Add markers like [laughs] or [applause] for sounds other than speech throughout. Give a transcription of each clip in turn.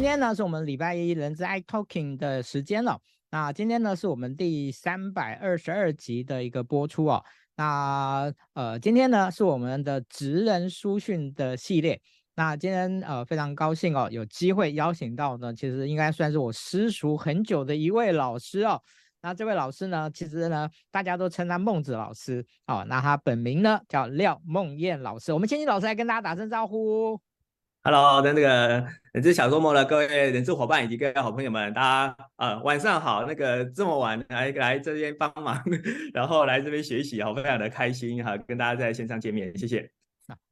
今天呢是我们礼拜一人资 i Talking 的时间了。那今天呢是我们第三百二十二集的一个播出哦。那呃，今天呢是我们的职人书讯的系列。那今天呃非常高兴哦，有机会邀请到呢，其实应该算是我师叔很久的一位老师哦。那这位老师呢，其实呢大家都称他孟子老师哦。那他本名呢叫廖孟燕老师。我们先请老师来跟大家打声招呼。Hello，那那个人资小周末的各位人资伙伴以及各位好朋友们，大家呃晚上好。那个这么晚来来这边帮忙，[laughs] 然后来这边学习，好，非常的开心哈，跟大家在线上见面，谢谢。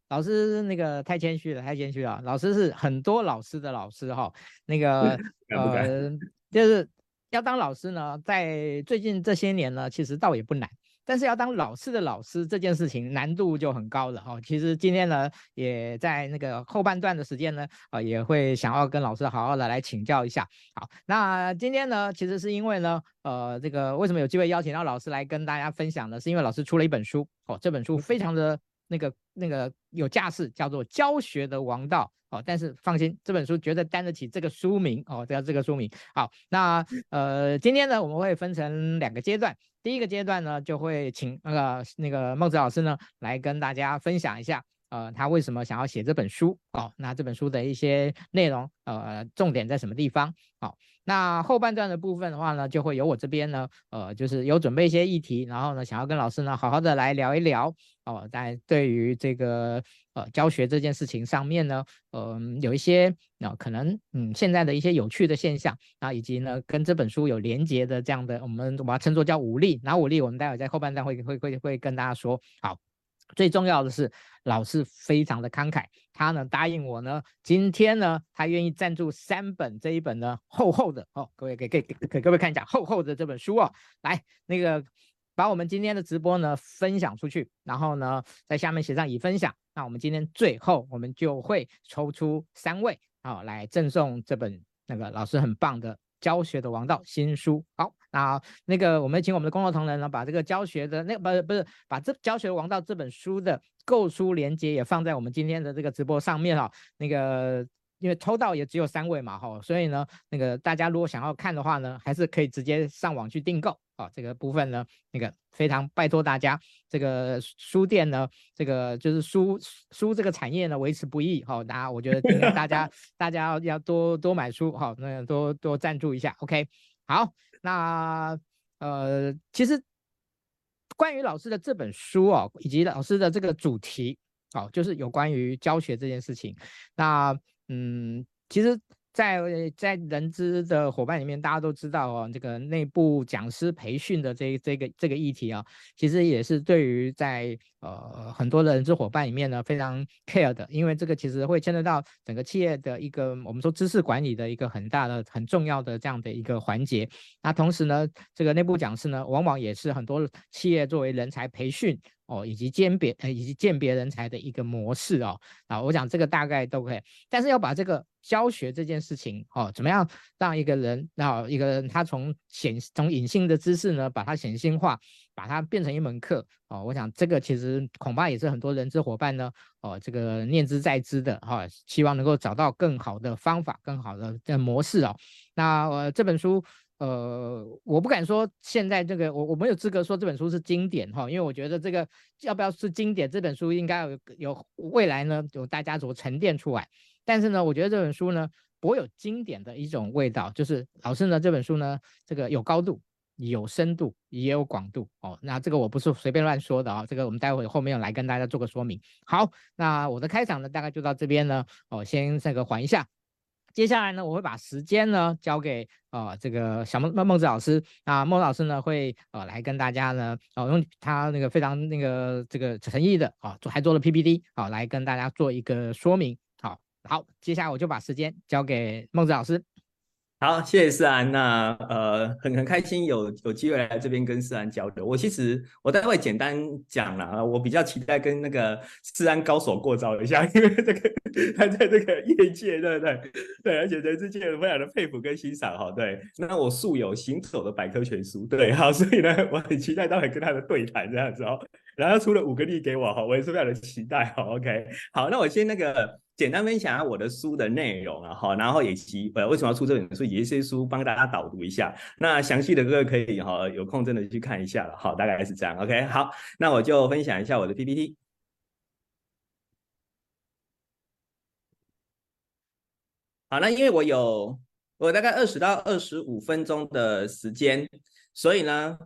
老师那个太谦虚了，太谦虚了。老师是很多老师的老师哈，那个 [laughs] 呃就是要当老师呢，在最近这些年呢，其实倒也不难。但是要当老师的老师这件事情难度就很高了哈。其实今天呢，也在那个后半段的时间呢，啊，也会想要跟老师好好的来请教一下。好，那今天呢，其实是因为呢，呃，这个为什么有机会邀请到老师来跟大家分享呢？是因为老师出了一本书哦，这本书非常的那个那个有架势，叫做《教学的王道》哦。但是放心，这本书绝对担得起这个书名哦，叫这个书名。好，那呃，今天呢，我们会分成两个阶段。第一个阶段呢，就会请那个那个孟子老师呢来跟大家分享一下，呃，他为什么想要写这本书哦？那这本书的一些内容，呃，重点在什么地方？好，那后半段的部分的话呢，就会由我这边呢，呃，就是有准备一些议题，然后呢，想要跟老师呢好好的来聊一聊哦，在对于这个。呃，教学这件事情上面呢，嗯、呃，有一些啊、呃，可能嗯，现在的一些有趣的现象啊，以及呢，跟这本书有连接的这样的，我们把它称作叫武力。然后五力，我们待会在后半段会会会会跟大家说。好，最重要的是老师非常的慷慨，他呢答应我呢，今天呢，他愿意赞助三本这一本呢厚厚的哦，各位给给给各位看一下厚厚的这本书哦，来那个。把我们今天的直播呢分享出去，然后呢在下面写上已分享。那我们今天最后我们就会抽出三位啊，来赠送这本那个老师很棒的教学的王道新书。好，那那个我们请我们的工作同仁呢把这个教学的那不是不是把这教学王道这本书的购书链接也放在我们今天的这个直播上面哈。那个因为抽到也只有三位嘛哈，所以呢那个大家如果想要看的话呢，还是可以直接上网去订购。啊，这个部分呢，那个非常拜托大家，这个书店呢，这个就是书书这个产业呢维持不易，好，[laughs] 大家我觉得大家大家要要多多买书，好，那多多赞助一下，OK，好，那呃，其实关于老师的这本书哦，以及老师的这个主题，哦，就是有关于教学这件事情，那嗯，其实。在在人资的伙伴里面，大家都知道哦，这个内部讲师培训的这这个这个议题啊，其实也是对于在呃很多的人资伙伴里面呢非常 care 的，因为这个其实会牵扯到整个企业的一个我们说知识管理的一个很大的很重要的这样的一个环节。那同时呢，这个内部讲师呢，往往也是很多企业作为人才培训。哦，以及鉴别呃，以及鉴别人才的一个模式哦，啊，我讲这个大概都可以，但是要把这个教学这件事情哦，怎么样让一个人，然后一个人他从显从隐性的知识呢，把它显性化，把它变成一门课。哦，我想这个其实恐怕也是很多人资伙伴呢，哦，这个念之在之的哈，希望能够找到更好的方法，更好的模式哦，那呃这本书。呃，我不敢说现在这个我我没有资格说这本书是经典哈，因为我觉得这个要不要是经典，这本书应该有有未来呢，有大家所沉淀出来。但是呢，我觉得这本书呢，颇有经典的一种味道，就是老师呢这本书呢，这个有高度、有深度、也有广度哦。那这个我不是随便乱说的啊，这个我们待会后面来跟大家做个说明。好，那我的开场呢，大概就到这边呢，哦，先这个缓一下。接下来呢，我会把时间呢交给啊这个小孟孟孟子老师，啊孟老师呢会呃来跟大家呢，呃用他那个非常那个这个诚意的啊做还做了 PPT 啊、来跟大家做一个说明。好，好，接下来我就把时间交给孟子老师。好，谢谢思安。那呃，很很开心有有机会来这边跟思安交流。我其实我待会简单讲了，我比较期待跟那个思安高手过招一下，因为这个他在这个业界，对不对？对，而且人资界非常的佩服跟欣赏哈。对，那我素有行走的百科全书，对，好，所以呢，我很期待待会跟他的对谈这样子哦。然后出了五个力给我哈，我也是非常的期待哈。[laughs] OK，好，那我先那个简单分享一下我的书的内容啊哈，然后以及呃为什么要出这本书，有一些书帮大家导读一下。那详细的各位可以哈有空真的去看一下了，好，大概是这样。OK，好，那我就分享一下我的 PPT。好，那因为我有我大概二十到二十五分钟的时间，所以呢，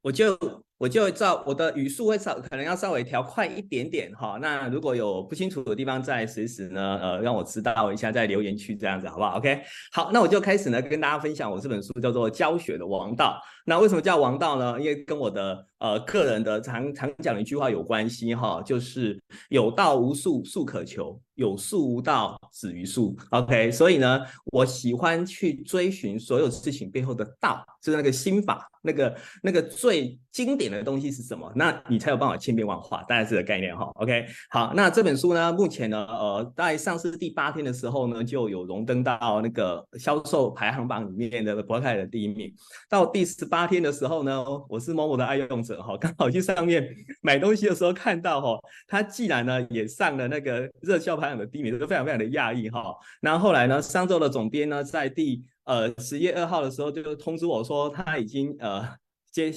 我就我就照我的语速会稍可能要稍微调快一点点哈。那如果有不清楚的地方，再随时呢呃让我知道一下，在留言区这样子好不好？OK，好，那我就开始呢跟大家分享我这本书叫做《教学的王道》。那为什么叫王道呢？因为跟我的呃个人的常常讲的一句话有关系哈，就是有道无术，术可求。有术无道，止于术。OK，所以呢，我喜欢去追寻所有事情背后的道，就是那个心法，那个那个最经典的东西是什么？那你才有办法千变万化，大概是这个概念哈。OK，好，那这本书呢，目前呢，呃，在上市第八天的时候呢，就有荣登到那个销售排行榜里面的博客的第一名。到第十八天的时候呢，我是某某的爱用者哈，刚好去上面买东西的时候看到哈，他既然呢也上了那个热销排行。的第一名都非常非常的讶异哈，然后后来呢，商周的总编呢，在第呃十月二号的时候就通知我说他已经呃接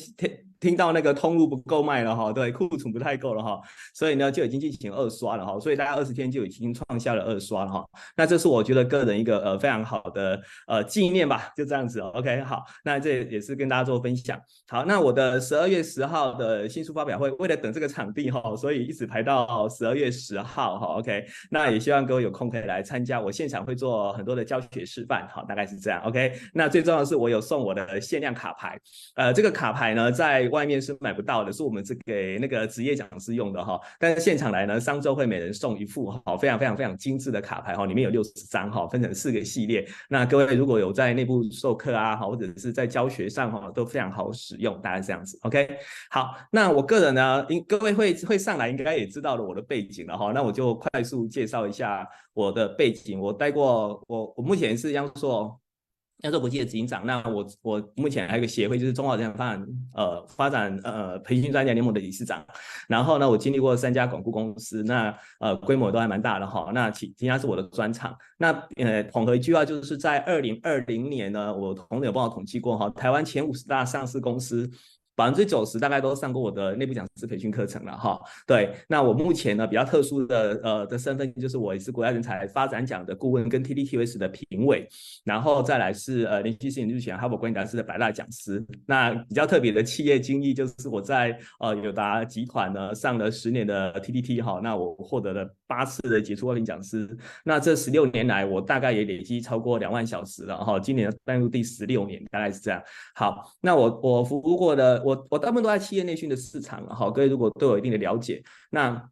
听。到那个通路不够卖了哈，对，库存不太够了哈，所以呢就已经进行二刷了哈，所以大概二十天就已经创下了二刷了哈。那这是我觉得个人一个呃非常好的呃纪念吧，就这样子 OK 好，那这也是跟大家做分享。好，那我的十二月十号的新书发表会，为了等这个场地哈，所以一直排到十二月十号哈。OK，那也希望各位有空可以来参加，我现场会做很多的教学示范，好，大概是这样 OK。那最重要的是我有送我的限量卡牌，呃，这个卡牌呢在。外面是买不到的，是我们是给那个职业讲师用的哈。但是现场来呢，商周会每人送一副哈，非常非常非常精致的卡牌哈，里面有六十张哈，分成四个系列。那各位如果有在内部授课啊哈，或者是在教学上哈，都非常好使用，大概这样子。OK，好，那我个人呢，应各位会会上来，应该也知道了我的背景了哈。那我就快速介绍一下我的背景。我待过，我我目前是央硕。要做国际的执行长，那我我目前还有个协会，就是中华人才发展呃发展呃培训专家联盟的理事长。然后呢，我经历过三家广告公司，那呃规模都还蛮大的哈。那其其他是我的专场。那呃统合一句话，就是在二零二零年呢，我同仁有帮我统计过哈，台湾前五十大上市公司。百分之九十大概都上过我的内部讲师培训课程了哈。对，那我目前呢比较特殊的呃的身份就是我也是国家人才发展奖的顾问跟 TTTS 的评委，然后再来是呃连续四年入选哈佛管理大师的百大讲师。那比较特别的企业经历就是我在呃友达集团呢上了十年的 TDT 哈，那我获得了八次的杰出外聘讲师。那这十六年来我大概也累积超过两万小时了哈，今年迈入第十六年，大概是这样。好，那我我服务过的。我我大部分都在企业内训的市场，好，各位如果都有一定的了解，那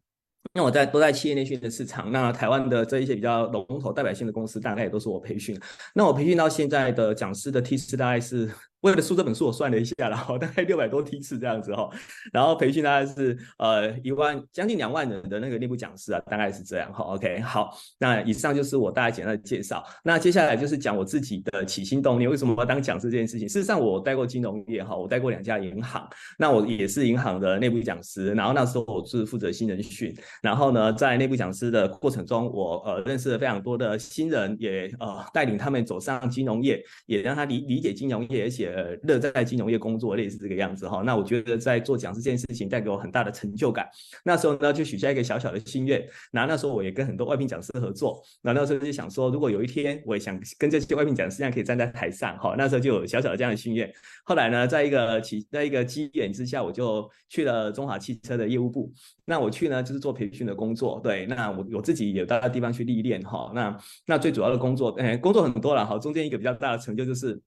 那我在都在企业内训的市场，那台湾的这一些比较龙头代表性的公司，大概也都是我培训。那我培训到现在的讲师的梯次大概是。为了出这本书，我算了一下，然后 [laughs] 大概六百多梯次这样子哈，然后培训大概是呃一万将近两万人的那个内部讲师啊，大概是这样哈。OK，好，那以上就是我大概简单的介绍。那接下来就是讲我自己的起心动念，为什么要当讲师这件事情。事实上，我待过金融业哈，我待过两家银行，那我也是银行的内部讲师。然后那时候我是负责新人训，然后呢，在内部讲师的过程中，我呃认识了非常多的新人，也呃带领他们走上金融业，也让他理理解金融业，而且。呃，乐在金融业工作类似这个样子哈，那我觉得在做讲师这件事情带给我很大的成就感。那时候呢，就许下一个小小的心愿。那那时候我也跟很多外聘讲师合作。那那时候就想说，如果有一天我也想跟这些外聘讲师一样，可以站在台上哈，那时候就有小小的这样的心愿。后来呢，在一个起在一个机缘之下，我就去了中华汽车的业务部。那我去呢，就是做培训的工作。对，那我我自己也到地方去历练哈。那那最主要的工作，哎，工作很多了哈。中间一个比较大的成就就是。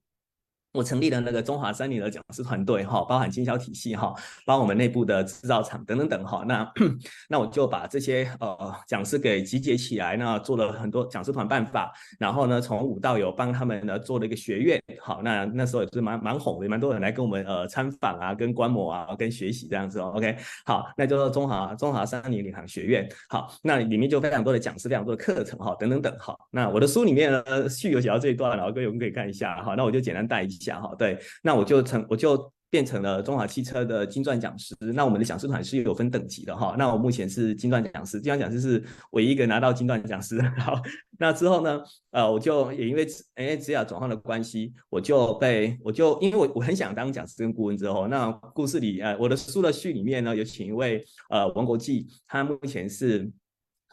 我成立了那个中华三菱的讲师团队哈，包含经销体系哈，包括我们内部的制造厂等等等哈。那 [clears throat] 那我就把这些呃讲师给集结起来，那做了很多讲师团办法，然后呢从无到有帮他们呢做了一个学院。好，那那时候也是蛮蛮红的，蛮多人来跟我们呃参访啊，跟观摩啊，跟学习这样子哦。OK，好，那就说中华中华三菱领航学院。好，那里面就非常多的讲师，非常多的课程哈，等等等。好，那我的书里面呢序有写到这一段，然后各位我们可以看一下哈。那我就简单带一下。讲哈，对，那我就成，我就变成了中华汽车的金钻讲师。那我们的讲师团是有分等级的哈。那我目前是金钻讲师，金钻讲师是唯一一个拿到金钻讲师。[laughs] 好，那之后呢，呃，我就也因为因为职涯转换的关系，我就被我就因为我我很想当讲师跟顾问之后，那故事里呃我的书的序里面呢有请一位呃王国际，他目前是。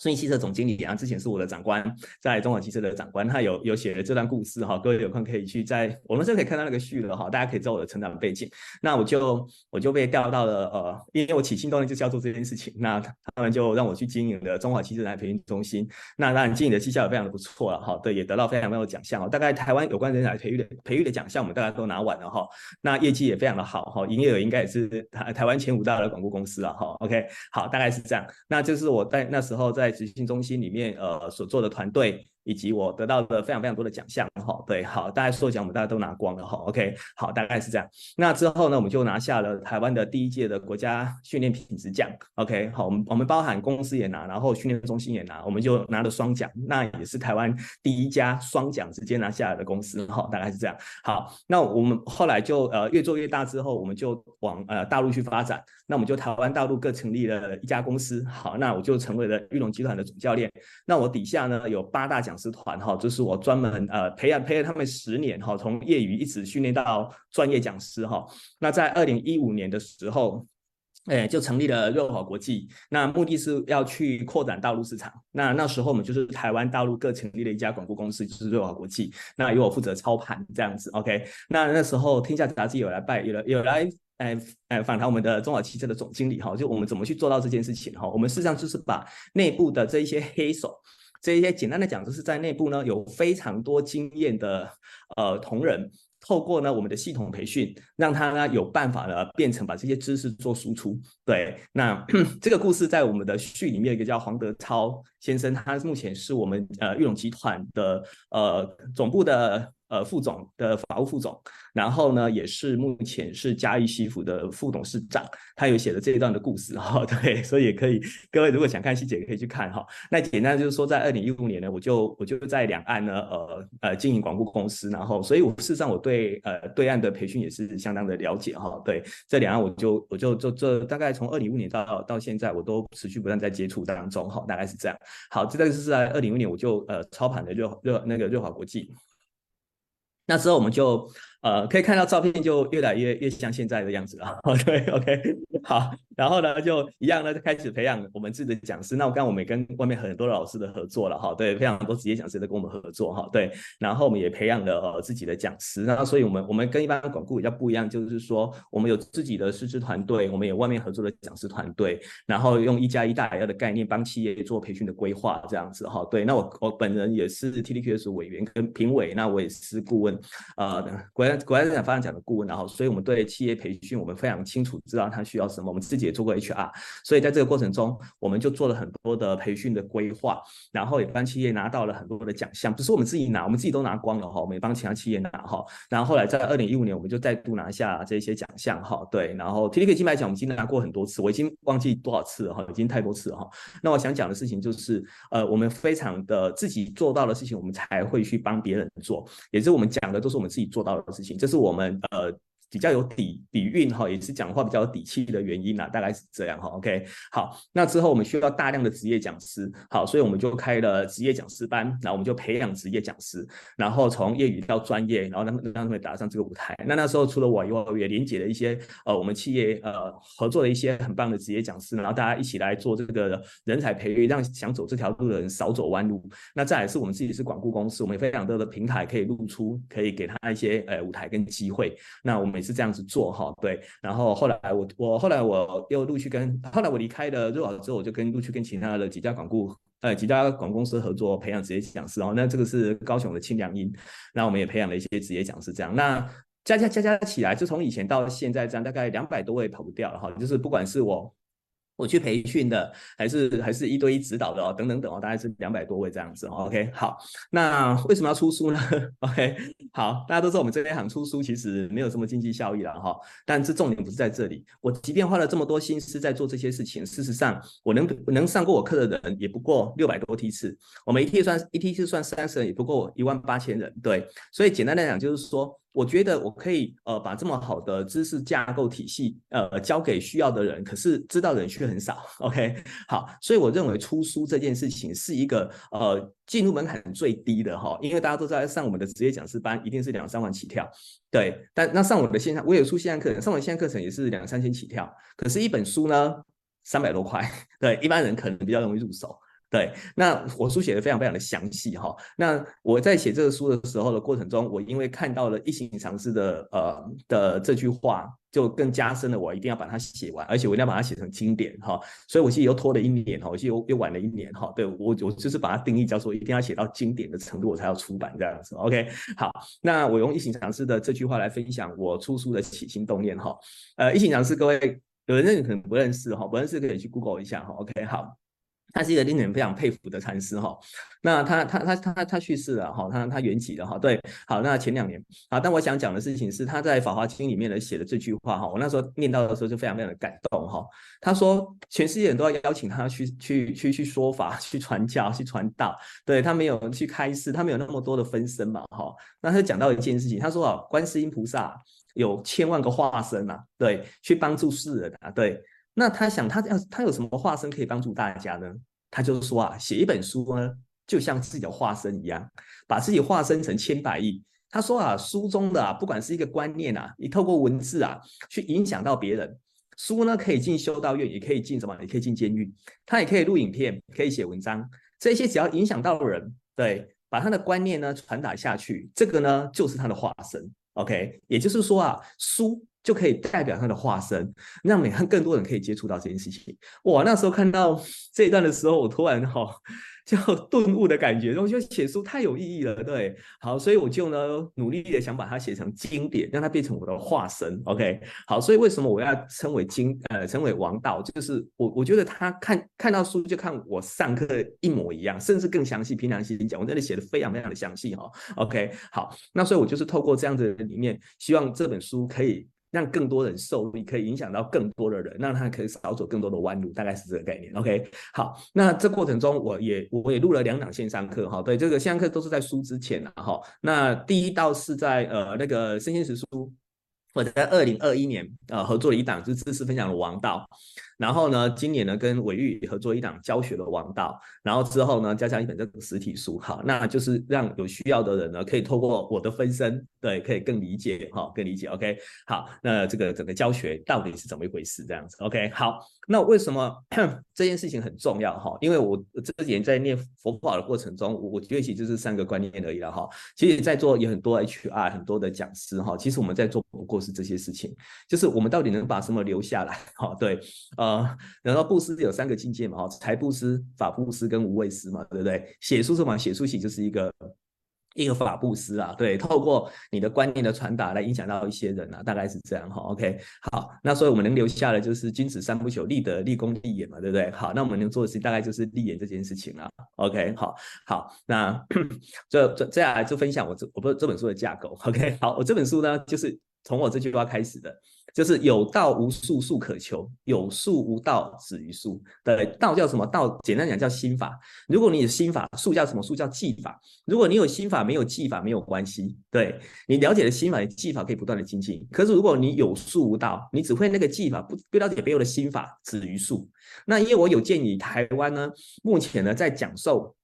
顺义汽车总经理啊，之前是我的长官，在中华汽车的长官，他有有写了这段故事哈，各位有空可以去在我们这可以看到那个序了哈，大家可以知道我的成长背景。那我就我就被调到了呃，因为我起心动念就是要做这件事情，那他们就让我去经营了中华汽车人才培训中心。那当然经营的绩效也非常的不错了哈，对，也得到非常非常多奖项哦。大概台湾有关人才培育的培育的奖项，我们大概都拿完了哈。那业绩也非常的好哈，营业额应该也是台台湾前五大的广告公司了哈。OK，好，大概是这样。那就是我在那时候在。执行中心里面，呃，所做的团队。以及我得到的非常非常多的奖项，哈，对，好，大家说奖我们大家都拿光了，哈，OK，好，大概是这样。那之后呢，我们就拿下了台湾的第一届的国家训练品质奖，OK，好，我们我们包含公司也拿，然后训练中心也拿，我们就拿了双奖，那也是台湾第一家双奖直接拿下来的公司，哈，大概是这样。好，那我们后来就呃越做越大之后，我们就往呃大陆去发展，那我们就台湾大陆各成立了一家公司，好，那我就成为了玉龙集团的总教练，那我底下呢有八大奖。讲师团哈，就是我专门呃培养培养他们十年哈，从业余一直训练到专业讲师哈。那在二零一五年的时候，哎，就成立了瑞华国际，那目的是要去扩展大陆市场。那那时候我们就是台湾大陆各成立了一家广告公司，就是瑞华国际。那由我负责操盘这样子，OK。那那时候天下杂志有来拜，有来有来哎哎访谈我们的中华汽车的总经理哈，就我们怎么去做到这件事情哈。我们事实上就是把内部的这一些黑手。这些简单的讲，就是在内部呢有非常多经验的呃同仁，透过呢我们的系统培训，让他呢有办法呢变成把这些知识做输出。对，那 [clears throat] 这个故事在我们的序里面一个叫黄德超先生，他目前是我们呃玉龙集团的呃总部的。呃，副总的法务副总，然后呢，也是目前是嘉义西服的副董事长，他有写了这一段的故事哈，[laughs] 对，所以也可以，各位如果想看细节，也可以去看哈。那简单就是说，在二零一五年呢，我就我就在两岸呢，呃呃，经营广告公司，然后，所以我事实上我对呃对岸的培训也是相当的了解哈。对，这两岸我就我就就这大概从二零一五年到到现在，我都持续不断在接触当中哈，大概是这样。好，这个是在二零一五年我就呃操盘的热热那个瑞华国际。那之后我们就。呃，可以看到照片就越来越越像现在的样子了。[laughs] 对，OK，[laughs] 好，然后呢，就一样呢，就开始培养我们自己的讲师。那我刚刚我们也跟外面很多老师的合作了哈，对，非常多职业讲师都跟我们合作哈，对，然后我们也培养了呃自己的讲师。那所以我们我们跟一般的广顾比较不一样，就是说我们有自己的师资团队，我们有外面合作的讲师团队，然后用一加一大于二的概念帮企业做培训的规划这样子哈。对，那我我本人也是 TDQS 委员跟评委，那我也是顾问，呃，国国家人才发展奖的顾问，然后，所以我们对企业培训，我们非常清楚知道他需要什么。我们自己也做过 HR，所以在这个过程中，我们就做了很多的培训的规划，然后也帮企业拿到了很多的奖项。不是我们自己拿，我们自己都拿光了哈，我们也帮其他企业拿哈。然后后来在二零一五年，我们就再度拿下这些奖项哈。对，然后 TTK 金牌奖我们已经拿过很多次，我已经忘记多少次了哈，已经太多次了哈。那我想讲的事情就是，呃，我们非常的自己做到的事情，我们才会去帮别人做，也是我们讲的都是我们自己做到的事情，这是我们呃。比较有底底蕴哈，也是讲话比较有底气的原因啦，大概是这样哈。OK，好，那之后我们需要大量的职业讲师，好，所以我们就开了职业讲师班，然后我们就培养职业讲师，然后从业余到专业，然后让让他们打上这个舞台。那那时候除了我以外，我也连接了一些呃我们企业呃合作的一些很棒的职业讲师，然后大家一起来做这个人才培育，让想走这条路的人少走弯路。那再来是我们自己是广告公司，我们有非常多的平台可以露出，可以给他一些呃舞台跟机会。那我们。是这样子做哈，对，然后后来我我后来我又陆续跟后来我离开了瑞宝之后，我就跟陆续跟其他的几家广顾呃几家广公司合作培养职业讲师哦，那这个是高雄的清凉音，那我们也培养了一些职业讲师，这样那加加加加起来，就从以前到现在这样，大概两百多位跑不掉了哈，就是不管是我。我去培训的，还是还是一对一指导的哦，等等等哦，大概是两百多位这样子哦。OK，好，那为什么要出书呢？OK，好，大家都知道我们这边行出书其实没有什么经济效益了哈，但是重点不是在这里。我即便花了这么多心思在做这些事情，事实上我能能上过我课的人也不过六百多梯次，我们一梯算一梯次算三十人也不过一万八千人，对，所以简单来讲就是说。我觉得我可以呃把这么好的知识架构体系呃交给需要的人，可是知道的人却很少。OK，好，所以我认为出书这件事情是一个呃进入门槛最低的哈，因为大家都在上我们的职业讲师班，一定是两三万起跳。对，但那上我的线上，我有出线上课程，上我的线上课程也是两三千起跳，可是一本书呢三百多块，[laughs] 对，一般人可能比较容易入手。对，那我书写的非常非常的详细哈。那我在写这个书的时候的过程中，我因为看到了一行禅师的呃的这句话，就更加深了我一定要把它写完，而且我一定要把它写成经典哈。所以我其实又拖了一年哈，我其实又又晚了一年哈。对，我我就是把它定义叫做一定要写到经典的程度，我才要出版这样子。OK，好，那我用一行禅师的这句话来分享我出书的起心动念哈。呃，一行禅师各位有人认可能不认识哈，不认识可以去 Google 一下哈。OK，好。他是一个令人非常佩服的禅师哈，那他他他他他去世了哈，他他圆寂了哈，对，好，那前两年好，但我想讲的事情是他在《法华经》里面的写的这句话哈，我那时候念到的时候就非常非常的感动哈。他说全世界人都要邀请他去去去去说法、去传教、去传道，对，他没有去开示，他没有那么多的分身嘛哈。那他讲到一件事情，他说啊，观世音菩萨有千万个化身啊，对，去帮助世人啊，对。那他想，他要他有什么化身可以帮助大家呢？他就说啊，写一本书呢，就像自己的化身一样，把自己化身成千百亿。他说啊，书中的啊，不管是一个观念啊，你透过文字啊，去影响到别人。书呢，可以进修道院，也可以进什么？也可以进监狱。他也可以录影片，可以写文章。这些只要影响到人，对，把他的观念呢传达下去，这个呢就是他的化身。OK，也就是说啊，书。就可以代表他的化身，让每个更多人可以接触到这件事情。哇，那时候看到这一段的时候，我突然哈、哦、就顿悟的感觉，我觉得写书太有意义了。对，好，所以我就呢努力的想把它写成经典，让它变成我的化身。OK，好，所以为什么我要称为经呃称为王道？就是我我觉得他看看到书就看我上课一模一样，甚至更详细。凭良心讲，我真的写的非常非常的详细哈。OK，好，那所以我就是透过这样子的理念，希望这本书可以。让更多人受益，可以影响到更多的人，让他可以少走更多的弯路，大概是这个概念。OK，好，那这过程中我也我也录了两档线上课哈，对，这个线上课都是在书之前的哈。那第一道是在呃那个生鲜时书，我在二零二一年呃合作了一档，就是知识分享的王道。然后呢，今年呢跟伟玉合作一档教学的王道，然后之后呢加上一本这个实体书，哈，那就是让有需要的人呢可以透过我的分身，对，可以更理解哈，更理解，OK，好，那这个整个教学到底是怎么一回事？这样子，OK，好，那为什么 [coughs] 这件事情很重要哈？因为我这几年在念佛法的过程中，我我觉得其实就是三个观念而已了哈。其实在座有很多 HR 很多的讲师哈，其实我们在做不过是这些事情，就是我们到底能把什么留下来？哈，对，呃。啊，然后布施有三个境界嘛，哈，财布施、法布施跟无畏施嘛，对不对？写书什么？写书其实就是一个一个法布施啊，对，透过你的观念的传达来影响到一些人啊，大概是这样哈。OK，好，那所以我们能留下的就是君子三不朽，立德、立功、立言嘛，对不对？好，那我们能做的事大概就是立言这件事情了。OK，好，好，那 [coughs] 这这接下来就分享我这我不这本书的架构。OK，好，我这本书呢就是从我这句话开始的。就是有道无术，术可求；有术无道，止于术。对，道叫什么？道简单讲叫心法。如果你有心法，术叫什么？术叫技法。如果你有心法，没有技法没有关系。对，你了解了心法，技法可以不断的精进。可是如果你有术无道，你只会那个技法，不不了解背后的心法，止于术。那因为我有建议台湾呢，目前呢在讲授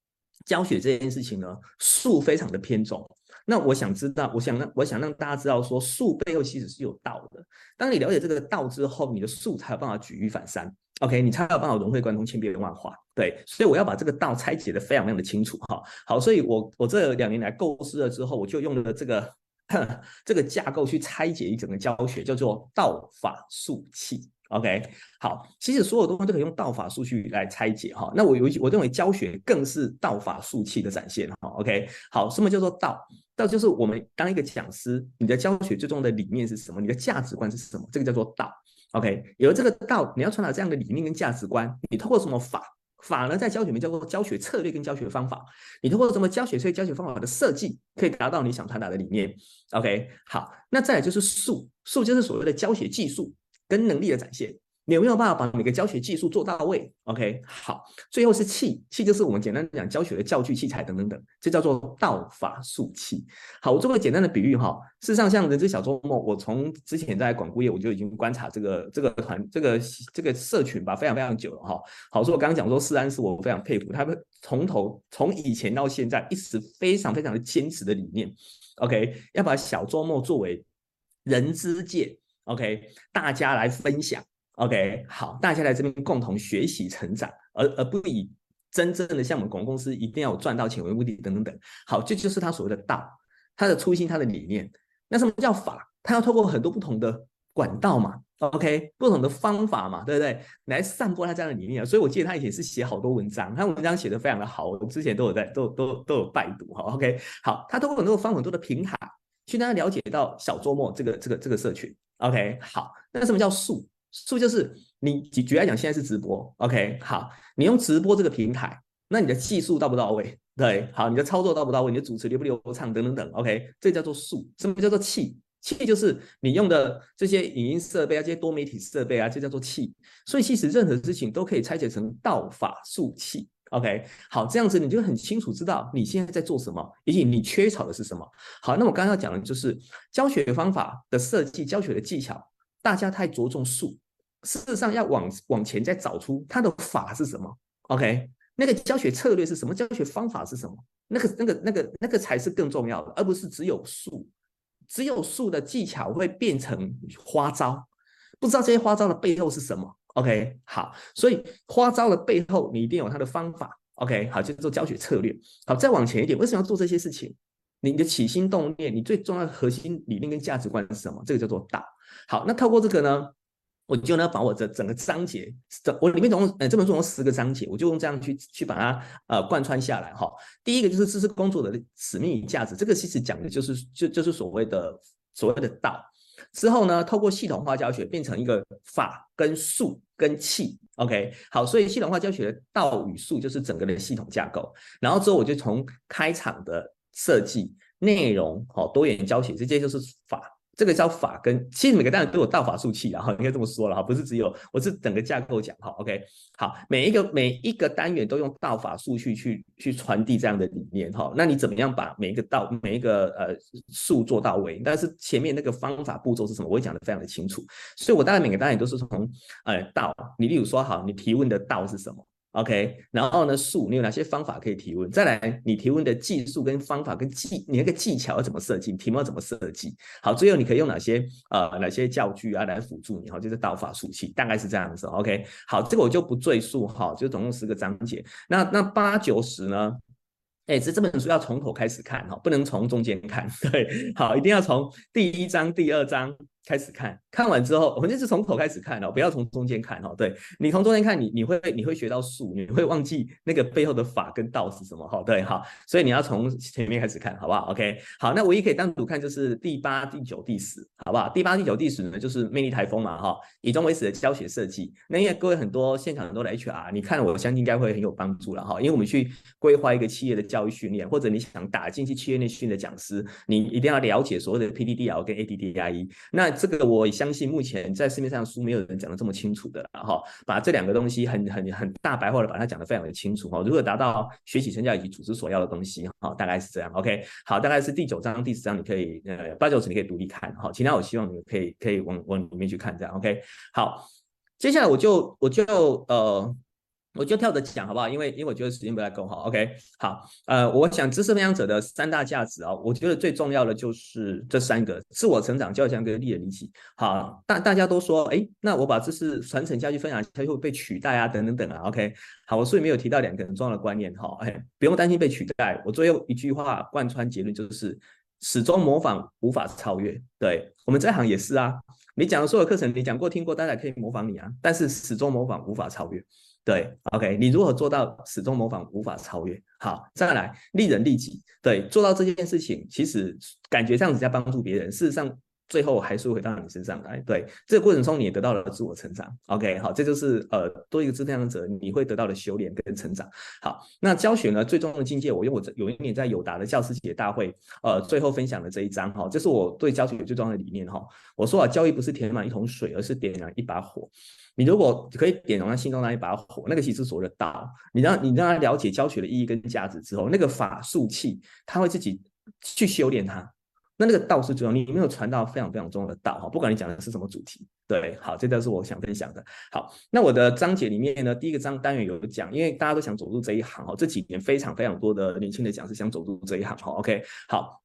教学这件事情呢，术非常的偏重。那我想知道，我想让我想让大家知道说，术背后其实是有道的。当你了解这个道之后，你的术才有办法举一反三。OK，你才有办法融会贯通，千变万化。对，所以我要把这个道拆解的非常非常的清楚哈。好，所以我我这两年来构思了之后，我就用了这个 [laughs] 这个架构去拆解一整个教学，叫做道法术器。OK，好，其实所有东西都可以用道法术去来拆解哈。那我有我认为教学更是道法术器的展现哈。OK，好，什么叫做道？道就是我们当一个讲师，你的教学最重要的理念是什么？你的价值观是什么？这个叫做道。OK，有了这个道，你要传达这样的理念跟价值观，你透过什么法？法呢，在教学里面叫做教学策略跟教学方法。你通过什么教学策略、教学方法的设计，可以达到你想传达的理念。OK，好，那再来就是术，术就是所谓的教学技术跟能力的展现。你有没有办法把每个教学技术做到位？OK，好，最后是器，器就是我们简单讲教学的教具、器材等等等，这叫做道法术器。好，我做个简单的比喻哈，事实上像人之小周末，我从之前在广顾业我就已经观察这个这个团这个这个社群吧，非常非常久了哈。好，所以我刚刚讲说思安是我非常佩服，他们从头从以前到现在一直非常非常的坚持的理念。OK，要把小周末作为人之界 OK 大家来分享。OK，好，大家来这边共同学习成长，而而不以真正的像我们广告公司一定要赚到钱为目的等等等。好，这就是他所谓的道，他的初心，他的理念。那什么叫法？他要透过很多不同的管道嘛，OK，不同的方法嘛，对不对？来散播他这样的理念。所以我记得他以前是写好多文章，他文章写的非常的好，我们之前都有在都都都有拜读哈。OK，好，他通过很多方很多的平台去让他了解到小周末这个这个这个社群。OK，好，那什么叫术？术就是你举举来讲，现在是直播，OK，好，你用直播这个平台，那你的技术到不到位？对，好，你的操作到不到位？你的主持流不流畅？等等等，OK，这叫做术。什么叫做器？器就是你用的这些影音设备啊，这些多媒体设备啊，这叫做器。所以其实任何事情都可以拆解成道法术器，OK，好，这样子你就很清楚知道你现在在做什么，以及你缺少的是什么。好，那我刚刚要讲的就是教学方法的设计，教学的技巧。大家太着重术，事实上要往往前再找出它的法是什么。OK，那个教学策略是什么？教学方法是什么？那个、那个、那个、那个才是更重要的，而不是只有术。只有术的技巧会变成花招，不知道这些花招的背后是什么。OK，好，所以花招的背后你一定有它的方法。OK，好，就做教学策略。好，再往前一点，为什么要做这些事情？你的起心动念，你最重要的核心理念跟价值观是什么？这个叫做道。好，那透过这个呢，我就呢把我的整个章节，我里面总共呃这本书有十个章节，我就用这样去去把它呃贯穿下来哈。第一个就是知识工作的使命与价值，这个其实讲的就是就就是所谓的所谓的道。之后呢，透过系统化教学变成一个法跟术跟气，OK，好，所以系统化教学的道与术就是整个的系统架构。然后之后我就从开场的。设计内容好，多元教学，这些就是法，这个叫法跟，其实每个单元都有道法术器，然后应该这么说了哈，不是只有，我是整个架构讲哈，OK，好，每一个每一个单元都用道法术去去去传递这样的理念哈，那你怎么样把每一个道每一个呃术做到位？但是前面那个方法步骤是什么，我会讲得非常的清楚，所以我大概每个单元都是从呃道，你例如说好，你提问的道是什么？OK，然后呢，数，你有哪些方法可以提问？再来，你提问的技术跟方法跟技，你那个技巧要怎么设计？题目要怎么设计？好，最后你可以用哪些呃哪些教具啊来辅助你？哈，就是道法术器，大概是这样子。OK，好，这个我就不赘述哈，就总共十个章节。那那八九十呢？哎，这这本书要从头开始看哈，不能从中间看。[laughs] 对，好，一定要从第一章、第二章。开始看，看完之后，我们就是从头开始看哦，不要从中间看哦。对，你从中间看，你你会你会学到术，你会忘记那个背后的法跟道是什么哈。对，好，所以你要从前面开始看，好不好？OK，好，那唯一可以单独看就是第八、第九、第十，好不好？第八、第九、第十呢，就是魅力台风嘛哈，以终为始的教学设计。那因为各位很多现场很多的 HR，你看我相信应该会很有帮助了哈。因为我们去规划一个企业的教育训练，或者你想打进去企业内训的讲师，你一定要了解所谓的 PDDL 跟 ADDIE。那这个我相信目前在市面上书没有人讲得这么清楚的哈，把这两个东西很很很大白话的把它讲得非常的清楚哈。如何达到学习成效以及组织所要的东西哈，大概是这样。OK，好，大概是第九章、第十章，你可以呃八九十你可以独立看哈，其他我希望你可以可以往往里面去看这样。OK，好，接下来我就我就呃。我就跳着讲好不好？因为因为我觉得时间不太够哈。OK，好，呃，我想知识分享者的三大价值啊，我觉得最重要的就是这三个：自我成长、教育跟利人利己。好，大大家都说，哎，那我把知识传承下去、分享下去会被取代啊，等等等啊。OK，好，我所以没有提到两个很重要的观念哈。哎，不用担心被取代。我最后一句话贯穿结论就是：始终模仿无法超越。对，我们这行也是啊，你讲的所有课程，你讲过听过，大家可以模仿你啊，但是始终模仿无法超越。对，OK，你如何做到始终模仿，无法超越？好，再来利人利己。对，做到这件事情，其实感觉这样子在帮助别人，事实上最后还是回到你身上来。对，这个过程中你也得到了自我成长。OK，好，这就是呃多一个质量者你会得到的修炼跟成长。好，那教学呢，最终的境界，我用我有一年在友达的教师节大会，呃，最后分享的这一章哈，这是我对教学最重要的理念哈。我说啊，教育不是填满一桶水，而是点燃一把火。你如果可以点燃他心中那一把火，那个其实是所谓的道。你让你让他了解教学的意义跟价值之后，那个法术器他会自己去修炼它。那那个道是重要，你没有传到非常非常重要的道哈。不管你讲的是什么主题，对，好，这都是我想分享的。好，那我的章节里面呢，第一个章单元有讲，因为大家都想走入这一行哈，这几年非常非常多的年轻的讲师想走入这一行哈。OK，好。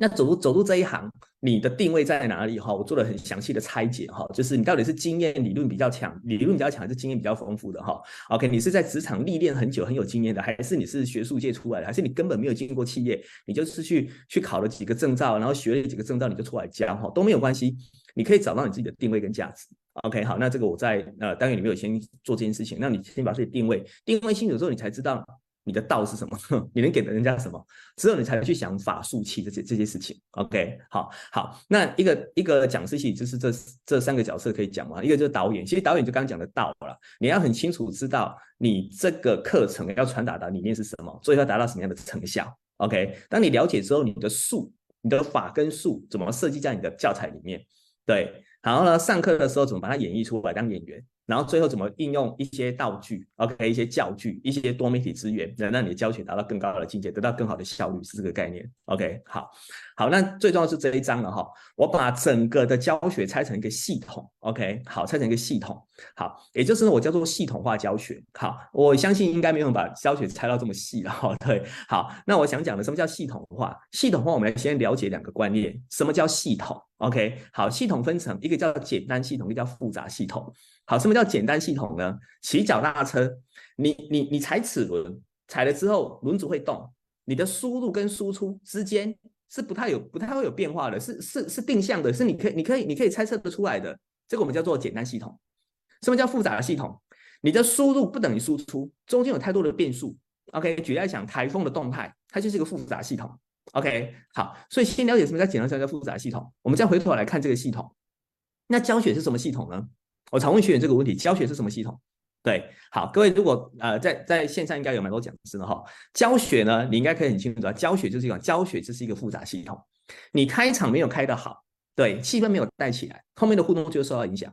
那走入走入这一行，你的定位在哪里哈？我做了很详细的拆解哈，就是你到底是经验理论比较强，理论比较强，还是经验比较丰富的哈？OK，你是在职场历练很久很有经验的，还是你是学术界出来的，还是你根本没有经过企业，你就是去去考了几个证照，然后学了几个证照你就出来教哈，都没有关系，你可以找到你自己的定位跟价值。OK，好，那这个我在呃单元里面有先做这件事情，那你先把自己定位定位清楚之后，你才知道。你的道是什么？[laughs] 你能给人家什么？之后你才能去想法术器这些这些事情。OK，好，好，那一个一个讲师系就是这这三个角色可以讲吗？一个就是导演，其实导演就刚刚讲的道了。你要很清楚知道你这个课程要传达的理念是什么，最后要达到什么样的成效。OK，当你了解之后，你的术、你的法跟术怎么设计在你的教材里面？对，然后呢，上课的时候怎么把它演绎出来当演员？然后最后怎么应用一些道具，OK，一些教具，一些多媒体资源，能让你的教学达到更高的境界，得到更好的效率，是这个概念。OK，好，好，那最重要是这一章了哈，我把整个的教学拆成一个系统，OK，好，拆成一个系统，好，也就是，我叫做系统化教学。好，我相信应该没有人把教学拆到这么细了哈。[laughs] 对，好，那我想讲的什么叫系统化？系统化，我们来先了解两个观念，什么叫系统？OK，好，系统分成一个叫简单系统，一个叫复杂系统。好，什么叫简单系统呢？骑脚踏车，你你你踩齿轮，踩了之后轮子会动，你的输入跟输出之间是不太有不太会有变化的，是是是定向的，是你可以你可以你可以猜测得出来的。这个我们叫做简单系统。什么叫复杂的系统？你的输入不等于输出，中间有太多的变数。OK，举例讲，台风的动态，它就是一个复杂系统。OK，好，所以先了解什么叫简单，什么叫复杂系统，我们再回头来看这个系统。那教学是什么系统呢？我常问学员这个问题：教学是什么系统？对，好，各位如果呃在在线上应该有蛮多讲师的哈。教学呢，你应该可以很清楚的，教学就是一个教学，这是一个复杂系统。你开场没有开得好，对，气氛没有带起来，后面的互动就受到影响。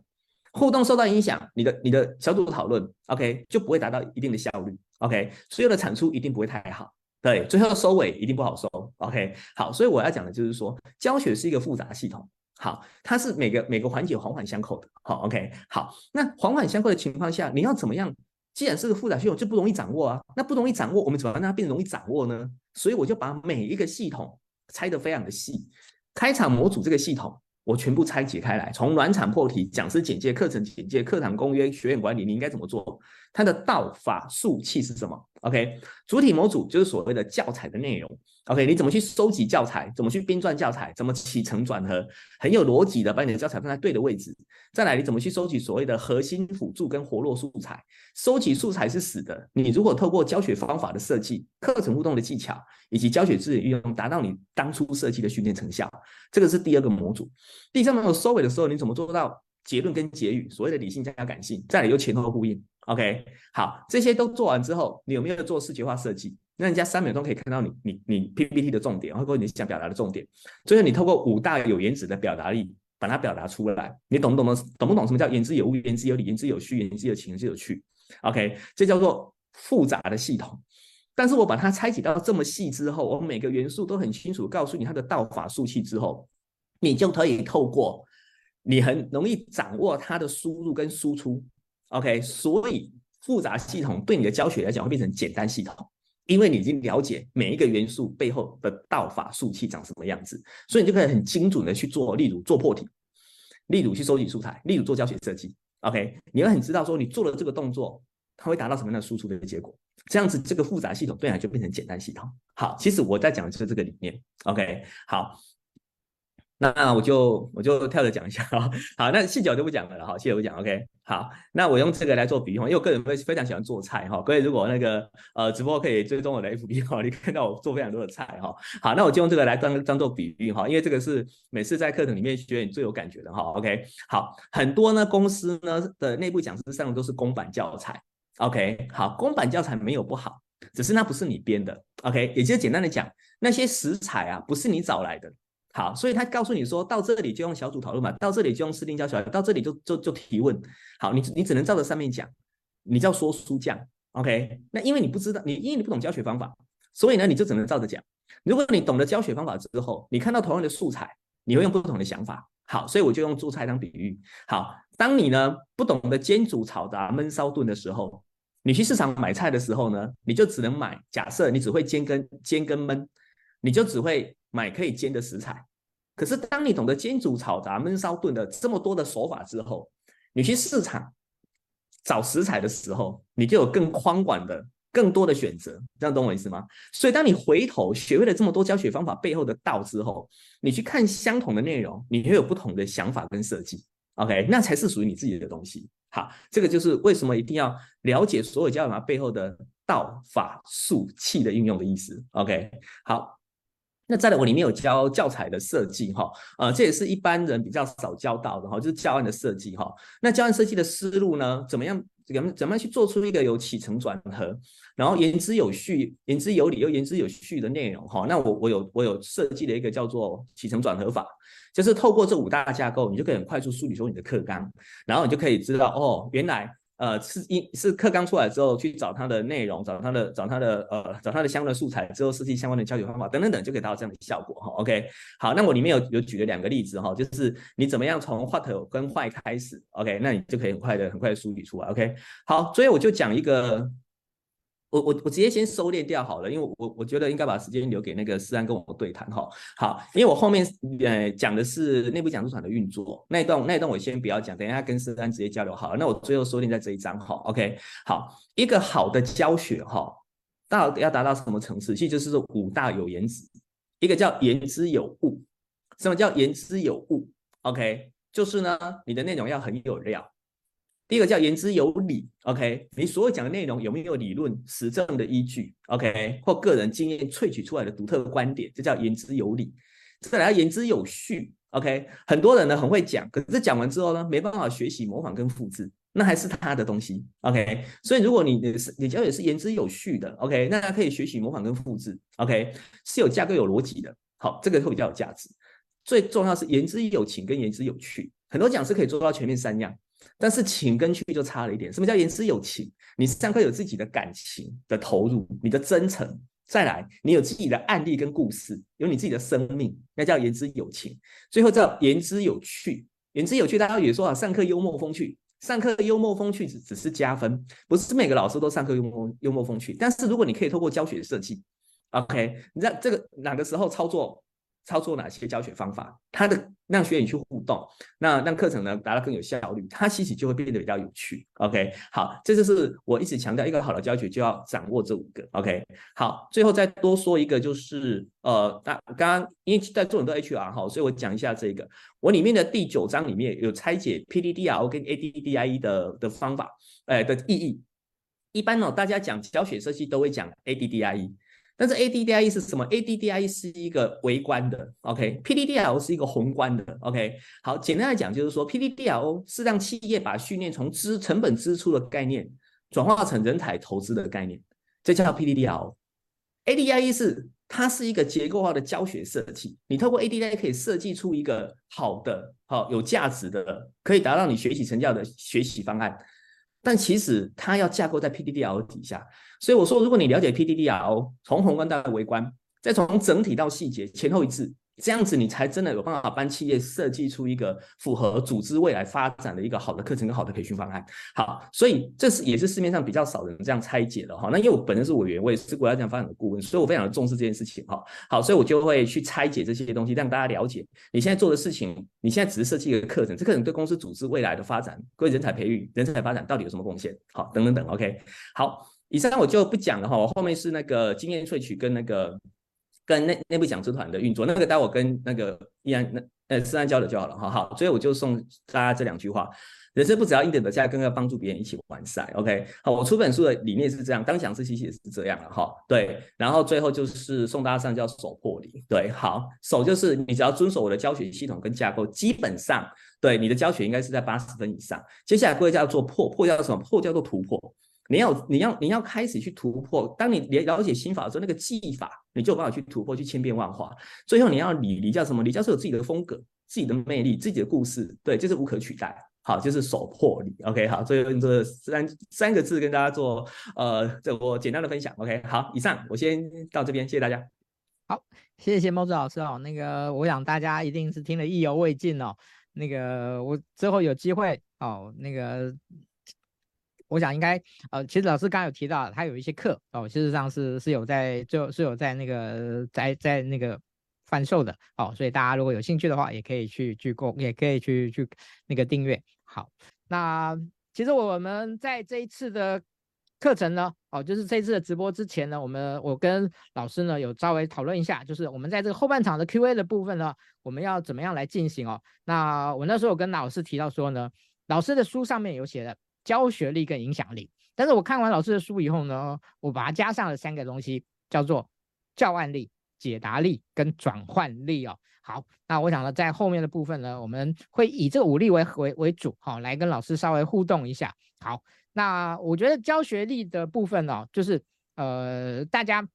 互动受到影响，你的你的小组讨论，OK，就不会达到一定的效率，OK，所有的产出一定不会太好，对，最后收尾一定不好收，OK，好，所以我要讲的就是说，教学是一个复杂系统。好，它是每个每个环节环环相扣的。好，OK，好，那环环相扣的情况下，你要怎么样？既然是个复杂系统，就不容易掌握啊。那不容易掌握，我们怎么让它变得容易掌握呢？所以我就把每一个系统拆得非常的细。开场模组这个系统，我全部拆解开来，从暖场破题、讲师简介、课程简介、课堂公约、学员管理，你应该怎么做？它的道法术器是什么？OK，主体模组就是所谓的教材的内容。OK，你怎么去收集教材？怎么去编撰教材？怎么起承转合？很有逻辑的把你的教材放在对的位置。再来，你怎么去收集所谓的核心辅助跟活络素材？收集素材是死的。你如果透过教学方法的设计、课程互动的技巧以及教学资源运用，达到你当初设计的训练成效，这个是第二个模组。第三个收尾的时候，你怎么做到结论跟结语？所谓的理性加感性，再来又前后呼应。OK，好，这些都做完之后，你有没有做视觉化设计？那人家三秒钟可以看到你你你 PPT 的重点，或者你想表达的重点。最后你透过五大有颜值的表达力，把它表达出来。你懂不懂？懂不懂什么叫言之有物、言之有理、言之有序、言之有情、言之有趣？OK，这叫做复杂的系统。但是我把它拆解到这么细之后，我每个元素都很清楚告诉你它的道法术器之后，你就可以透过你很容易掌握它的输入跟输出。OK，所以复杂系统对你的教学来讲会变成简单系统。因为你已经了解每一个元素背后的道法术器长什么样子，所以你就可以很精准的去做，例如做破题，例如去收集素材，例如做教学设计。OK，你要很知道说你做了这个动作，它会达到什么样的输出的结果，这样子这个复杂系统对你就变成简单系统。好，其实我在讲的就是这个理念。OK，好，那我就我就跳着讲一下哈。[laughs] 好，那细节我就不讲了哈，细节不讲。OK，好，那我用这个来做比喻，因为我个人非非常喜欢做菜哈。各位如果那个呃直播可以追踪我的 FB 哈，你看到我做非常多的菜哈。好，那我就用这个来当当做比喻哈，因为这个是每次在课程里面学你最有感觉的哈。OK，好，很多呢公司呢的内部讲师上的都是公版教材。OK，好，公版教材没有不好，只是那不是你编的。OK，也就简单的讲，那些食材啊不是你找来的。好，所以他告诉你说，到这里就用小组讨论嘛，到这里就用视听教学，到这里就就就提问。好，你你只能照着上面讲，你叫说书匠，OK？那因为你不知道，你因为你不懂教学方法，所以呢，你就只能照着讲。如果你懂得教学方法之后，你看到同样的素材，你会用不同的想法。好，所以我就用做菜当比喻。好，当你呢不懂得煎煮炒炸焖烧炖的时候，你去市场买菜的时候呢，你就只能买。假设你只会煎跟煎跟焖，你就只会。买可以煎的食材，可是当你懂得煎、煮、炒、炸、焖、烧、炖的这么多的手法之后，你去市场找食材的时候，你就有更宽广的、更多的选择。这样懂我意思吗？所以当你回头学会了这么多教学方法背后的道之后，你去看相同的内容，你会有不同的想法跟设计。OK，那才是属于你自己的东西。好，这个就是为什么一定要了解所有教法背后的道、法、术、器的运用的意思。OK，好。那再来，我里面有教教材的设计哈，呃，这也是一般人比较少教到的哈，就是教案的设计哈。那教案设计的思路呢，怎么样？怎么怎么样去做出一个有起承转合，然后言之有序、言之有理又言之有序的内容哈？那我我有我有设计了一个叫做起承转合法，就是透过这五大架构，你就可以很快速梳理出你的课纲，然后你就可以知道哦，原来。呃，是一是课纲出来之后去找它的内容，找它的找它的呃找它的相关的素材之后设计相关的教学方法等等等，就可以达到这样的效果哈。OK，好，那我里面有有举了两个例子哈，就是你怎么样从 what 跟 why 开始，OK，那你就可以很快的很快的梳理出来。OK，好，所以我就讲一个。我我我直接先收敛掉好了，因为我我觉得应该把时间留给那个思安跟我们对谈哈。好，因为我后面呃讲的是内部讲师团的运作那一段，那一段我先不要讲，等一下跟思安直接交流好了。那我最后收敛在这一章哈。OK，好，一个好的教学哈，到底要达到什么层次？其实就是说五大有言值，一个叫言之有物。什么叫言之有物？OK，就是呢，你的内容要很有料。第一个叫言之有理，OK，你所有讲的内容有没有理论实证的依据，OK，或个人经验萃取出来的独特的观点，这叫言之有理。再来言之有序，OK，很多人呢很会讲，可是讲完之后呢没办法学习模仿跟复制，那还是他的东西，OK。所以如果你你是你教也是言之有序的，OK，那他可以学习模仿跟复制，OK，是有架构有逻辑的，好，这个会比较有价值。最重要是言之有情跟言之有趣，很多讲师可以做到前面三样。但是情跟趣就差了一点。什么叫言之有情？你上课有自己的感情的投入，你的真诚，再来你有自己的案例跟故事，有你自己的生命，那叫言之有情。最后叫言之有趣。言之有趣，大家也说啊，上课幽默风趣，上课幽默风趣只只是加分，不是每个老师都上课幽默幽默风趣。但是如果你可以透过教学设计，OK，你知道这个哪个时候操作？操作哪些教学方法，它的让学员去互动，那让课程呢达到更有效率，它其实就会变得比较有趣。OK，好，这就是我一直强调，一个好的教学就要掌握这五个。OK，好，最后再多说一个，就是呃，那刚刚因为在做很多 HR 哈，所以我讲一下这个，我里面的第九章里面有拆解 pddr 跟 ADDIE 的的方法，哎的意义。一般、哦，大家讲教学设计都会讲 ADDIE。但是 ADDIE 是什么？ADDIE 是一个微观的，OK？P D D L 是一个宏观的，OK？好，简单来讲就是说，P D D L 是让企业把训练从支成本支出的概念转化成人才投资的概念，这叫 P D D L。ADDIE 是它是一个结构化的教学设计，你透过 ADDIE 可以设计出一个好的、好有价值的、可以达到你学习成效的学习方案。但其实它要架构在 P D D L 底下，所以我说，如果你了解 PDDRO，从宏观到微观，再从整体到细节，前后一致。这样子你才真的有办法帮企业设计出一个符合组织未来发展的一个好的课程跟好的培训方案。好，所以这是也是市面上比较少人这样拆解的哈。那因为我本身是委员，我也是国家这样发展的顾问，所以我非常的重视这件事情哈。好，所以我就会去拆解这些东西，让大家了解你现在做的事情，你现在只是设计一个课程，这课程对公司组织未来的发展、对人才培育、人才发展到底有什么贡献？好，等等等。OK，好，以上我就不讲了哈。我后面是那个经验萃取跟那个。跟内内部讲师团的运作，那个待会跟那个依然那呃自然交流就好了哈。好，所以我就送大家这两句话。人生不只要应得的价，更要帮助别人一起完善。OK，好，我出本书的理念是这样，当讲师其实也是这样了哈。对，然后最后就是送大家上叫守破离。对，好，守就是你只要遵守我的教学系统跟架构，基本上对你的教学应该是在八十分以上。接下来各位叫做破，破叫什么？破叫做突破。你要你要你要开始去突破。当你了了解心法的时候，那个技法你就有办法去突破，去千变万化。最后你要理理叫什么？李教授有自己的风格、自己的魅力、自己的故事，对，就是无可取代。好，就是守破离，OK，好，所以用这三三个字跟大家做呃，这我简单的分享，OK，好，以上我先到这边，谢谢大家。好，谢谢孟子老师哦，那个我想大家一定是听得意犹未尽哦，那个我之后有机会哦，那个我想应该呃，其实老师刚刚有提到他有一些课哦，事实上是是有在就是有在那个在在那个。贩售的哦，所以大家如果有兴趣的话，也可以去去购，也可以去去那个订阅。好，那其实我们在这一次的课程呢，哦，就是这次的直播之前呢，我们我跟老师呢有稍微讨论一下，就是我们在这个后半场的 Q&A 的部分呢，我们要怎么样来进行哦？那我那时候有跟老师提到说呢，老师的书上面有写的教学力跟影响力，但是我看完老师的书以后呢，我把它加上了三个东西，叫做教案力。解答力跟转换力哦，好，那我想呢，在后面的部分呢，我们会以这个五力为为为主，好，来跟老师稍微互动一下。好，那我觉得教学力的部分哦，就是呃，大家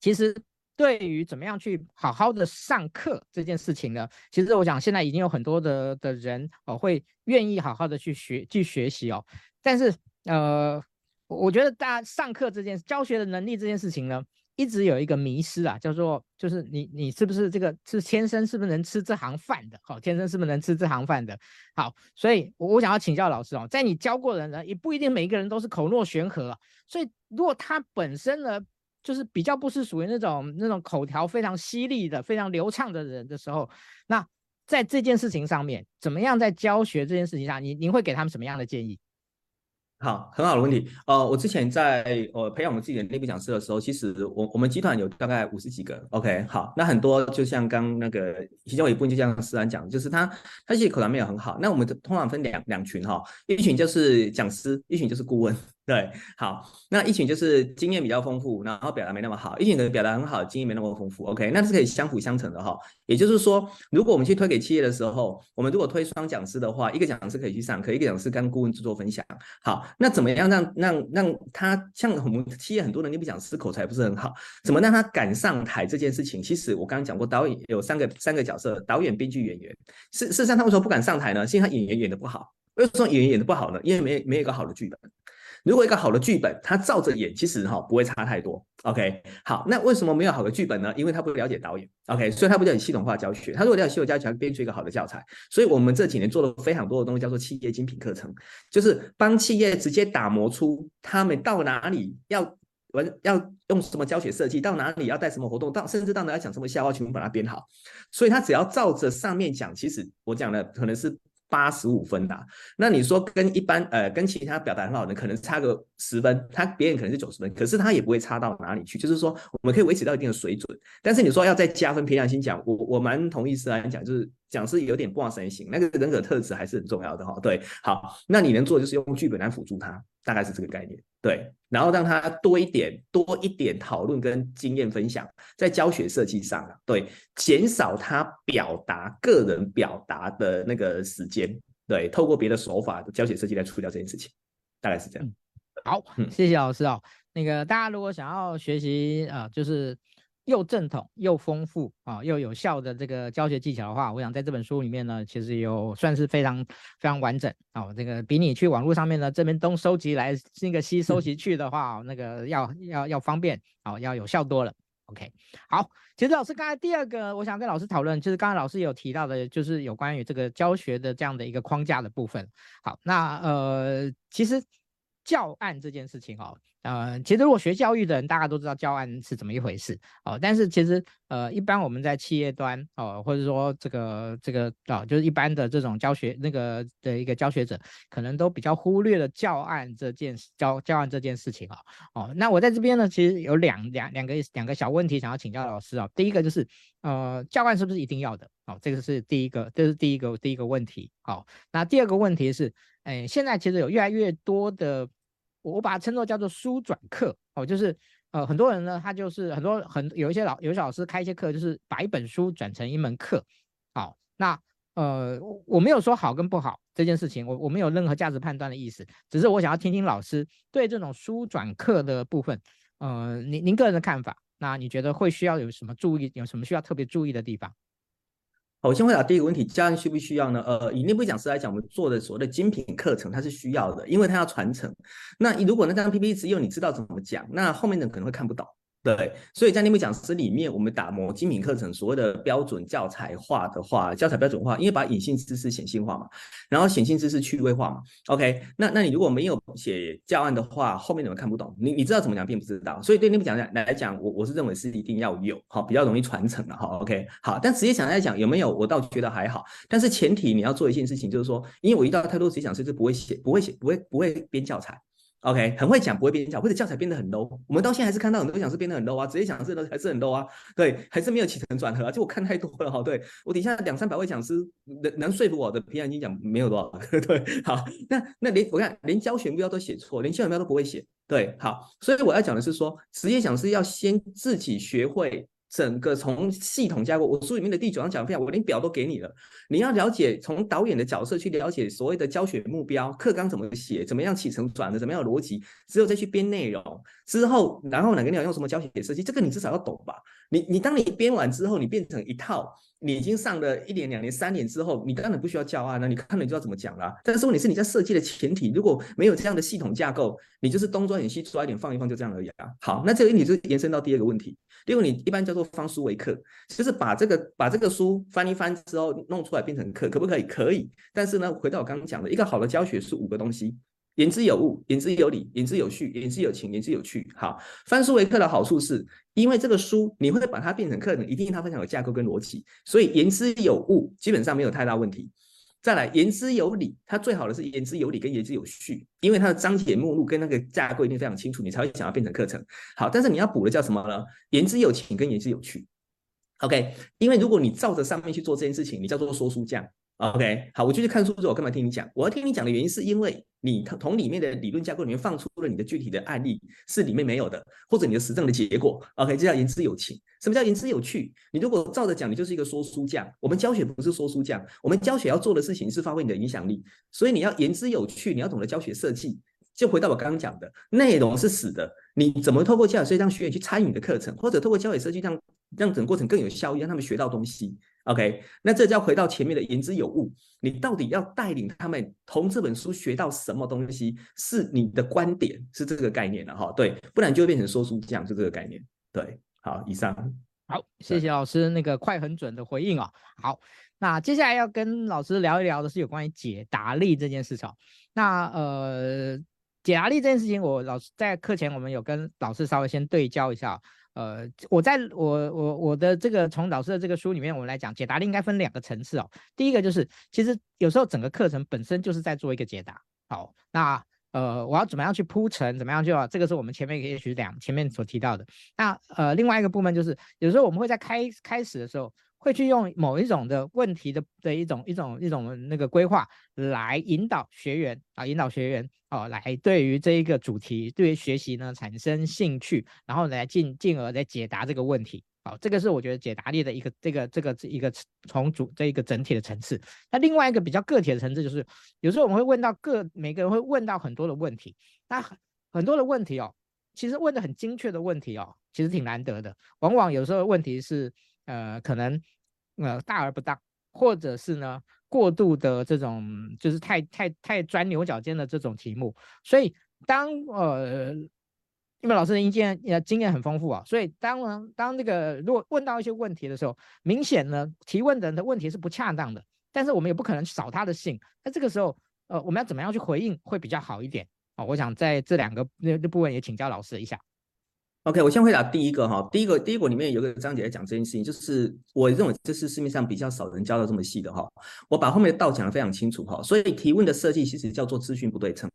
其实对于怎么样去好好的上课这件事情呢，其实我想现在已经有很多的的人哦，会愿意好好的去学去学习哦，但是呃，我觉得大家上课这件教学的能力这件事情呢。一直有一个迷失啊，叫做就是你你是不是这个是天生是不是能吃这行饭的？好，天生是不是能吃这行饭的？好，所以我我想要请教老师哦，在你教过的人呢，也不一定每一个人都是口若悬河。所以如果他本身呢，就是比较不是属于那种那种口条非常犀利的、非常流畅的人的时候，那在这件事情上面，怎么样在教学这件事情上，您您会给他们什么样的建议？好，很好的问题。呃，我之前在呃培养我们自己的内部讲师的时候，其实我我们集团有大概五十几个。OK，好，那很多就像刚那个其中有一部分就像思安讲，就是他他其实口条没有很好。那我们通常分两两群哈，一群就是讲师，一群就是顾问。对，好，那一群就是经验比较丰富，然后表达没那么好；一群的表达很好，经验没那么丰富。OK，那是可以相辅相成的哈。也就是说，如果我们去推给企业的时候，我们如果推双讲师的话，一个讲师可以去上课，一个讲师跟顾问去做分享。好，那怎么样让让让他像我们企业很多人内部讲师口才不是很好，怎么让他敢上台这件事情？其实我刚刚讲过，导演有三个三个角色：导演、编剧、演员。事事实上，他为什么不敢上台呢？是因为他演员演得不好。为什么演员演得不好呢？因为没没有一个好的剧本。如果一个好的剧本，他照着演，其实哈不会差太多。OK，好，那为什么没有好的剧本呢？因为他不了解导演。OK，所以他不了解系统化教学。他如果了解系统化教学，编出一个好的教材。所以我们这几年做了非常多的东西，叫做企业精品课程，就是帮企业直接打磨出他们到哪里要文要用什么教学设计，到哪里要带什么活动，到甚至到哪里要讲什么笑话，全部把它编好。所以他只要照着上面讲，其实我讲的可能是。八十五分的、那你说跟一般呃跟其他表达很好的可能差个十分，他别人可能是九十分，可是他也不会差到哪里去，就是说我们可以维持到一定的水准。但是你说要再加分，平常心讲，我我蛮同意思来讲，就是讲是有点挂神型，那个人格特质还是很重要的哈。对，好，那你能做的就是用剧本来辅助他，大概是这个概念。对，然后让他多一点多一点讨论跟经验分享，在教学设计上啊，对，减少他表达个人表达的那个时间，对，透过别的手法的教学设计来处理掉这件事情，大概是这样。好，谢谢老师哦。那个大家如果想要学习啊、呃，就是。又正统又丰富啊，又有效的这个教学技巧的话，我想在这本书里面呢，其实有算是非常非常完整啊。这个比你去网络上面呢这边东收集来那个西收集去的话，那个要要要方便啊，要有效多了。OK，好，其实老师刚才第二个我想跟老师讨论，就是刚才老师有提到的，就是有关于这个教学的这样的一个框架的部分。好，那呃，其实教案这件事情哦。呃，其实如果学教育的人，大家都知道教案是怎么一回事哦。但是其实呃，一般我们在企业端哦，或者说这个这个啊、就是一般的这种教学那个的一个教学者，可能都比较忽略了教案这件教教案这件事情啊。哦，那我在这边呢，其实有两两两个两个小问题想要请教老师啊。第一个就是呃，教案是不是一定要的？哦，这个是第一个，这是第一个第一个问题。好，那第二个问题是，哎，现在其实有越来越多的，我把它称作叫做书转课，哦，就是呃很多人呢，他就是很多很有一些老有些老师开一些课，就是把一本书转成一门课。好，那呃我没有说好跟不好这件事情，我我没有任何价值判断的意思，只是我想要听听老师对这种书转课的部分，呃，您您个人的看法。那你觉得会需要有什么注意？有什么需要特别注意的地方？好，我先回答第一个问题：家人需不需要呢？呃，以内部讲师来讲，我们做的所谓的精品课程，它是需要的，因为它要传承。那如果那张 PPT 只有你知道怎么讲，那后面的人可能会看不懂。对，所以在内部讲师里面，我们打磨精品课程，所谓的标准教材化的话，教材标准化，因为把隐性知识显性化嘛，然后显性知识趣味化嘛。OK，那那你如果没有写教案的话，后面你们看不懂。你你知道怎么讲，并不知道。所以对内部讲讲来讲，我我是认为是一定要有，好，比较容易传承的哈。OK，好，但职业讲来讲有没有，我倒觉得还好。但是前提你要做一件事情，就是说，因为我遇到太多职业讲师是不会写、不会写、不会不会编教材。OK，很会讲，不会编讲，或者教材编得很 low。我们到现在还是看到很多讲师编得很 low 啊，职业讲师都还是很 low 啊，对，还是没有起承转合啊。就我看太多了哈，对我底下两三百位讲师能能说服我的，平常心讲没有多少，[laughs] 对，好，那那连我看连教学目标都写错，连教学目标都不会写，对，好，所以我要讲的是说，职业讲师要先自己学会。整个从系统架构，我书里面的第九章讲的，我连表都给你了。你要了解从导演的角色去了解所谓的教学目标、课纲怎么写、怎么样起承转的、怎么样逻辑，之后再去编内容。之后，然后哪个你要用什么教学设计，这个你至少要懂吧？你你当你编完之后，你变成一套。你已经上了一年、两年、三年之后，你当然不需要教案了，你看了你就知道怎么讲了。但是问题是你在设计的前提，如果没有这样的系统架构，你就是东抓一点西抓一点放一放就这样而已啊。好，那这个问题就延伸到第二个问题。第二个你一般叫做方书为课，就是把这个把这个书翻一翻之后弄出来变成课，可不可以？可以。但是呢，回到我刚刚讲的，一个好的教学是五个东西。言之有物，言之有理，言之有序，言之有情，言之有趣。好，翻书为课的好处是，因为这个书你会把它变成课程，一定它非常有架构跟逻辑，所以言之有物基本上没有太大问题。再来，言之有理，它最好的是言之有理跟言之有序，因为它的章节目录跟那个架构一定非常清楚，你才会想要变成课程。好，但是你要补的叫什么呢？言之有情跟言之有趣。OK，因为如果你照着上面去做这件事情，你叫做说书匠。OK，好，我就去看书之后，我干嘛听你讲？我要听你讲的原因是因为你从里面的理论架构里面放出了你的具体的案例，是里面没有的，或者你的实证的结果。OK，这叫言之有情。什么叫言之有趣？你如果照着讲，你就是一个说书匠。我们教学不是说书匠，我们教学要做的事情是发挥你的影响力。所以你要言之有趣，你要懂得教学设计。就回到我刚刚讲的，内容是死的，你怎么透过教学设计让学员去参与你的课程，或者透过教学设计让让整个过程更有效益，让他们学到东西。OK，那这就要回到前面的言之有物，你到底要带领他们从这本书学到什么东西？是你的观点，是这个概念了哈。对，不然就会变成说书匠，就这个概念。对，好，以上。好，谢谢老师那个快很准的回应哦。好，那接下来要跟老师聊一聊的是有关于解答力这件事情。那呃，解答力这件事情，我老师在课前我们有跟老师稍微先对焦一下。呃，我在我我我的这个从老师的这个书里面，我们来讲解答力应该分两个层次哦。第一个就是，其实有时候整个课程本身就是在做一个解答。好，那呃，我要怎么样去铺陈，怎么样就要这个是我们前面也许两前面所提到的。那呃，另外一个部分就是，有时候我们会在开开始的时候。会去用某一种的问题的的一种一种一种那个规划来引导学员啊，引导学员哦，来对于这一个主题，对于学习呢产生兴趣，然后来进进而来解答这个问题。好，这个是我觉得解答力的一个这个这个一个从主这一个整体的层次。那另外一个比较个体的层次就是，有时候我们会问到各每个人会问到很多的问题，那很多的问题哦，其实问的很精确的问题哦，其实挺难得的。往往有时候问题是。呃，可能呃大而不当，或者是呢过度的这种，就是太太太钻牛角尖的这种题目。所以当呃，因为老师的经验呃经验很丰富啊，所以当呢当这个如果问到一些问题的时候，明显呢提问的人的问题是不恰当的，但是我们也不可能扫他的兴。那这个时候呃我们要怎么样去回应会比较好一点啊？我想在这两个那那部分也请教老师一下。OK，我先回答第一个哈，第一个第一个里面有个章节在讲这件事情，就是我认为这是市面上比较少人教的这么细的哈，我把后面的道讲得非常清楚哈，所以提问的设计其实叫做资讯不对称，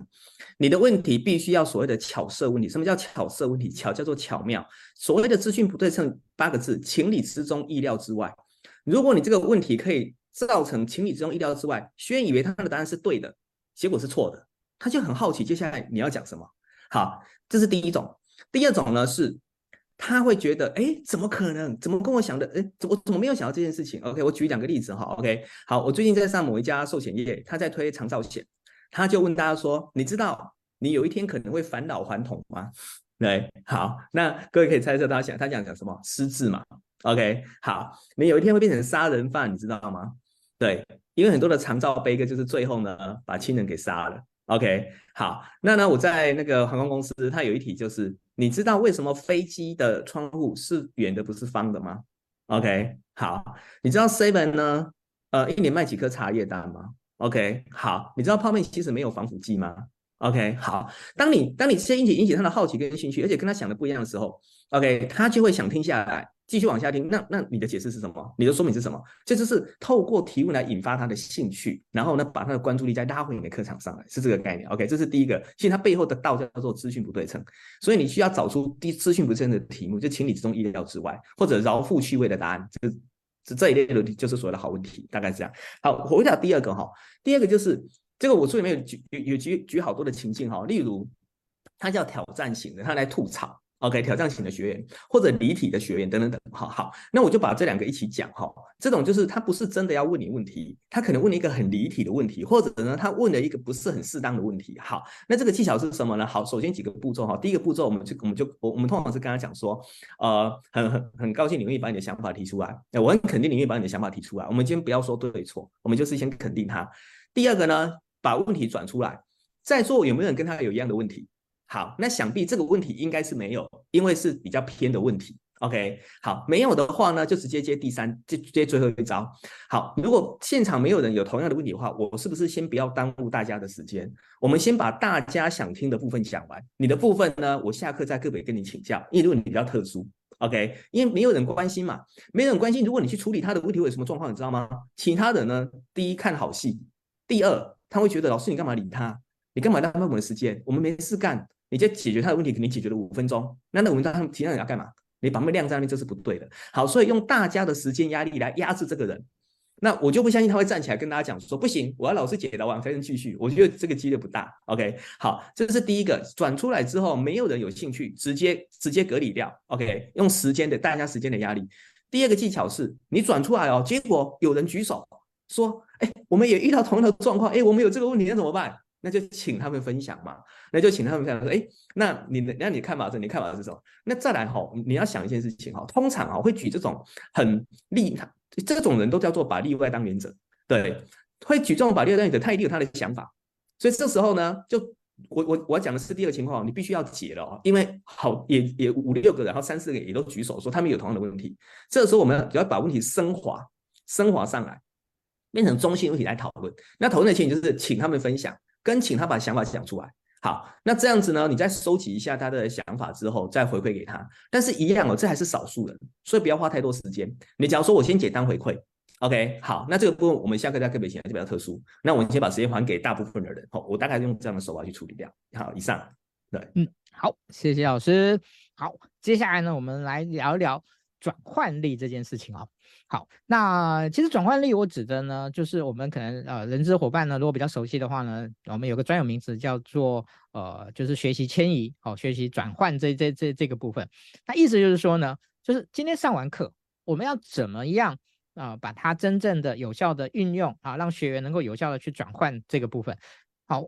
你的问题必须要所谓的巧设问题，什么叫巧设问题？巧叫做巧妙，所谓的资讯不对称八个字，情理之中，意料之外。如果你这个问题可以造成情理之中、意料之外，学员以为他的答案是对的，结果是错的，他就很好奇接下来你要讲什么。好，这是第一种。第二种呢是，他会觉得，哎，怎么可能？怎么跟我想的？哎，怎么怎么没有想到这件事情？OK，我举两个例子哈。OK，好，我最近在上某一家寿险业，他在推长照险，他就问大家说，你知道你有一天可能会返老还童吗？对，好，那各位可以猜测他想他想讲什么？失智嘛。OK，好，你有一天会变成杀人犯，你知道吗？对，因为很多的长照悲歌就是最后呢把亲人给杀了。OK，好，那呢我在那个航空公司，他有一题就是，你知道为什么飞机的窗户是圆的不是方的吗？OK，好，你知道 Seven 呢，呃，一年卖几颗茶叶蛋吗？OK，好，你知道泡面其实没有防腐剂吗？OK，好，当你当你先引起引起他的好奇跟兴趣，而且跟他想的不一样的时候，OK，他就会想听下来，继续往下听。那那你的解释是什么？你的说明是什么？这就是透过提问来引发他的兴趣，然后呢，把他的关注力再拉回你的课堂上来，是这个概念。OK，这是第一个。其实它背后的道叫做资讯不对称，所以你需要找出第资讯不对称的题目，就情理之中意料之外，或者饶富趣味的答案，这是这一类的，就是所谓的好问题，大概是这样。好，我回答第二个哈，第二个就是。这个我书里面有举有有举举好多的情境哈，例如他叫挑战型的，他来吐槽，OK，挑战型的学员或者离体的学员等等等，好好，那我就把这两个一起讲哈。这种就是他不是真的要问你问题，他可能问你一个很离体的问题，或者呢他问了一个不是很适当的问题。好，那这个技巧是什么呢？好，首先几个步骤哈，第一个步骤我们就我们就我我们通常是跟他讲说，呃，很很很高兴你愿意把你的想法提出来，我很肯定你愿意把你的想法提出来。我们今天不要说对错，我们就是先肯定他。第二个呢？把问题转出来，在座有没有人跟他有一样的问题？好，那想必这个问题应该是没有，因为是比较偏的问题。OK，好，没有的话呢，就直接接第三，接接最后一招。好，如果现场没有人有同样的问题的话，我是不是先不要耽误大家的时间？我们先把大家想听的部分讲完，你的部分呢，我下课再个别跟你请教。因为如果你比较特殊，OK，因为没有人关心嘛，没有人关心。如果你去处理他的问题，会有什么状况？你知道吗？其他人呢，第一看好戏，第二。他会觉得老师，你干嘛理他？你干嘛浪费我们的时间？我们没事干，你就解决他的问题，肯定解决了五分钟。那那我们他们其他人要干嘛？你把他们晾在那边，这是不对的。好，所以用大家的时间压力来压制这个人，那我就不相信他会站起来跟大家讲说不行，我要老师解答完才能继续。我觉得这个几率不大。OK，好，这是第一个。转出来之后，没有人有兴趣，直接直接隔离掉。OK，用时间的大家时间的压力。第二个技巧是你转出来哦，结果有人举手说。哎，我们也遇到同样的状况，哎，我们有这个问题，那怎么办？那就请他们分享嘛，那就请他们分享说，哎，那你，那你看法是，你看法是什么？那再来哈，你要想一件事情哈，通常啊会举这种很例，这种人都叫做把例外当原则，对，会举这种把例外当原则，他一定有他的想法，所以这时候呢，就我我我讲的是第二个情况，你必须要解了，因为好也也五六个，然后三四个也都举手说他们有同样的问题，这个时候我们只要把问题升华，升华上来。变成中性问题来讨论，那讨论的前提就是请他们分享，跟请他把想法讲出来。好，那这样子呢，你再收集一下他的想法之后，再回馈给他。但是一样哦，这还是少数人，所以不要花太多时间。你假如说我先简单回馈，OK，好，那这个部分我们下课再个别讲就比较特殊。那我们先把时间还给大部分的人，好，我大概用这样的手法去处理掉。好，以上，对，嗯，好，谢谢老师。好，接下来呢，我们来聊一聊转换力这件事情啊。好，那其实转换力我指的呢，就是我们可能呃，人资伙伴呢，如果比较熟悉的话呢，我们有个专有名词叫做呃，就是学习迁移，哦，学习转换这这这这个部分。那意思就是说呢，就是今天上完课，我们要怎么样啊、把它真正的有效的运用啊，让学员能够有效的去转换这个部分。好。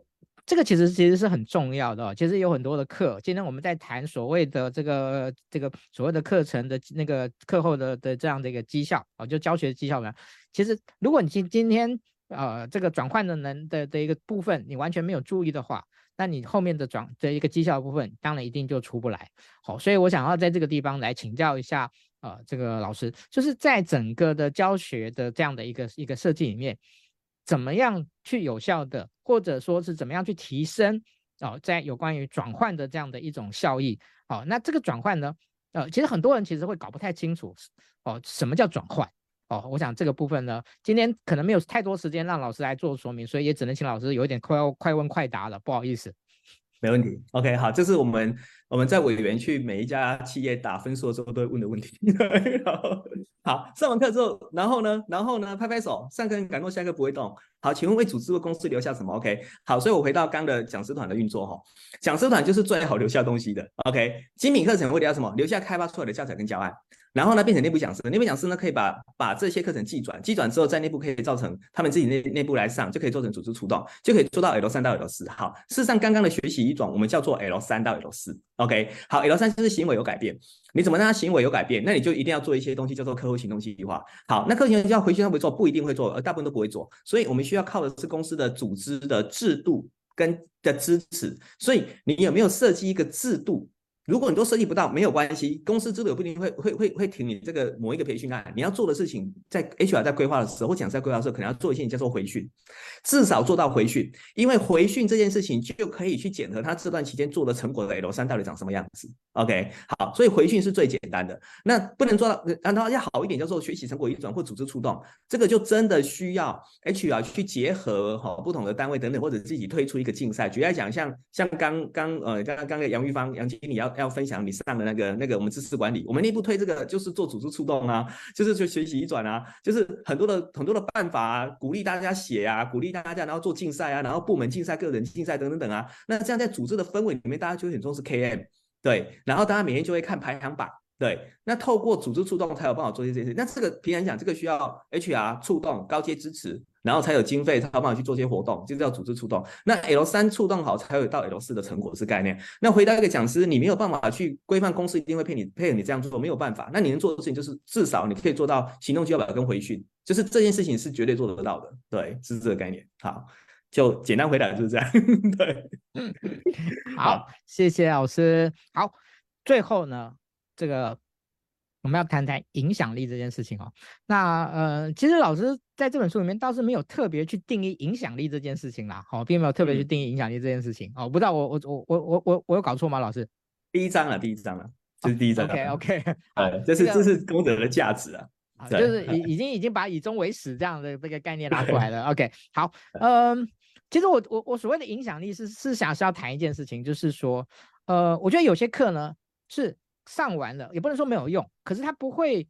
这个其实其实是很重要的，其实有很多的课，今天我们在谈所谓的这个这个所谓的课程的那个课后的的这样的一个绩效啊，就教学绩效呢。其实如果你今今天呃这个转换的能的的一个部分你完全没有注意的话，那你后面的转这一个绩效部分当然一定就出不来。好，所以我想要在这个地方来请教一下呃这个老师，就是在整个的教学的这样的一个一个设计里面。怎么样去有效的，或者说是怎么样去提升哦，在有关于转换的这样的一种效益。好，那这个转换呢，呃，其实很多人其实会搞不太清楚哦，什么叫转换？哦，我想这个部分呢，今天可能没有太多时间让老师来做说明，所以也只能请老师有一点快快问快答了，不好意思。没问题，OK，好，这是我们我们在委员去每一家企业打分数的时候都会问的问题。[laughs] 好，上完课之后，然后呢，然后呢，拍拍手，上课很感动，下课不会动。好，请问为组织或公司留下什么？OK，好，所以我回到刚的讲师团的运作哈，讲师团就是最好留下东西的。OK，精品课程会留下什么？留下开发出来的教材跟教案。然后呢，变成内部讲师，内部讲师呢可以把把这些课程寄转，寄转之后在内部可以造成他们自己内内部来上，就可以做成组织触动，就可以做到 L 三到 L 四。好，事实上刚刚的学习一转我们叫做 L 三到 L 四。OK，好，L 三就是行为有改变，你怎么让他行为有改变？那你就一定要做一些东西叫做客户行动计划。好，那客户行动计划回去他会做，不一定会做，而大部分都不会做，所以我们需要靠的是公司的组织的制度跟的支持。所以你有没有设计一个制度？如果你都设计不到，没有关系，公司制度不一定会会会会停你这个某一个培训案。你要做的事情，在 HR 在规划的时候，或讲在规划的时候，可能要做一些你叫做回训，至少做到回训，因为回训这件事情就可以去检核他这段期间做的成果的 L 三到底长什么样子。OK，好，所以回训是最简单的。那不能做到，然后要好一点，叫做学习成果移转或组织触动，这个就真的需要 HR 去结合哈不同的单位等等，或者自己推出一个竞赛。举例来讲，像像刚刚呃刚刚刚的杨玉芳杨经理要。要分享你上的那个那个我们知识管理，我们内部推这个就是做组织触动啊，就是去学习移转啊，就是很多的很多的办法啊，鼓励大家写啊，鼓励大家然后做竞赛啊，然后部门竞赛、个人竞赛等等等啊。那这样在组织的氛围里面，大家就会很重视 KM，对，然后大家每天就会看排行榜。对，那透过组织触动才有办法做这些事情。那这个平常讲，这个需要 HR 触动高阶支持，然后才有经费才有办法去做些活动，就是要组织触动。那 L 三触动好，才有到 L 四的成果是概念。那回到一个讲师，你没有办法去规范公司一定会配你配合你这样做，没有办法。那你能做的事情就是至少你可以做到行动计划表跟回训，就是这件事情是绝对做得到的。对，是这个概念。好，就简单回答就是这样。[laughs] 对，好，谢谢老师。好，最后呢？这个我们要谈谈影响力这件事情哦。那呃，其实老师在这本书里面倒是没有特别去定义影响力这件事情啦，好、哦，并没有特别去定义影响力这件事情、嗯、哦。不知道我我我我我我我有搞错吗？老师，第一章了，第一章了，这是第一章。[laughs] OK OK，呃，这是这是功德的价值啊，就是已 [laughs] 已经已经把以终为始这样的这个概念拿出来了。[laughs] OK，好，嗯、呃，其实我我我所谓的影响力是是想是要谈一件事情，就是说，呃，我觉得有些课呢是。上完了也不能说没有用，可是它不会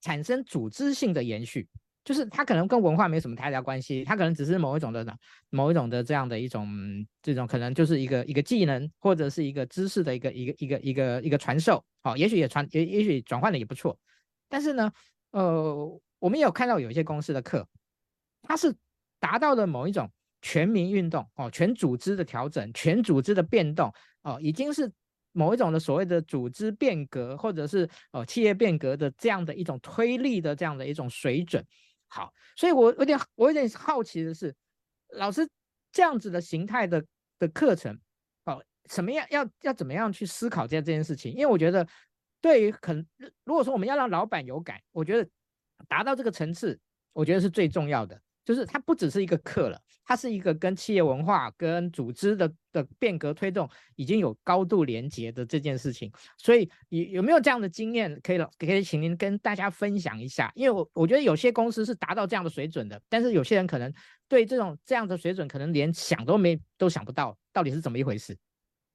产生组织性的延续，就是它可能跟文化没什么太大关系，它可能只是某一种的呢某一种的这样的一种这种可能就是一个一个技能或者是一个知识的一个一个一个一个一个传授，好，也许也传也也许转换的也不错，但是呢，呃，我们也有看到有一些公司的课，它是达到了某一种全民运动哦，全组织的调整，全组织的变动哦，已经是。某一种的所谓的组织变革，或者是呃企业变革的这样的一种推力的这样的一种水准，好，所以我有点我有点好奇的是，老师这样子的形态的的课程，哦，什么样要要怎么样去思考这这件事情？因为我觉得对于可如果说我们要让老板有感，我觉得达到这个层次，我觉得是最重要的。就是它不只是一个课了，它是一个跟企业文化、跟组织的的变革推动已经有高度连结的这件事情。所以有有没有这样的经验可以可以请您跟大家分享一下？因为我我觉得有些公司是达到这样的水准的，但是有些人可能对这种这样的水准可能连想都没都想不到，到底是怎么一回事？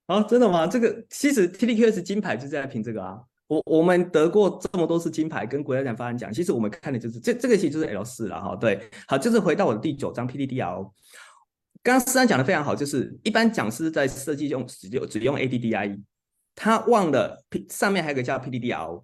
啊，真的吗？这个其实 T D Q S 金牌就在评这个啊。我我们得过这么多次金牌，跟国家奖发展奖，其实我们看的就是这这个其实就是 L 四了哈。对，好，就是回到我的第九章 PDDR。刚刚思安讲的非常好，就是一般讲师在设计用只用只用 ADDIE，他忘了 P 上面还有个叫 PDDR，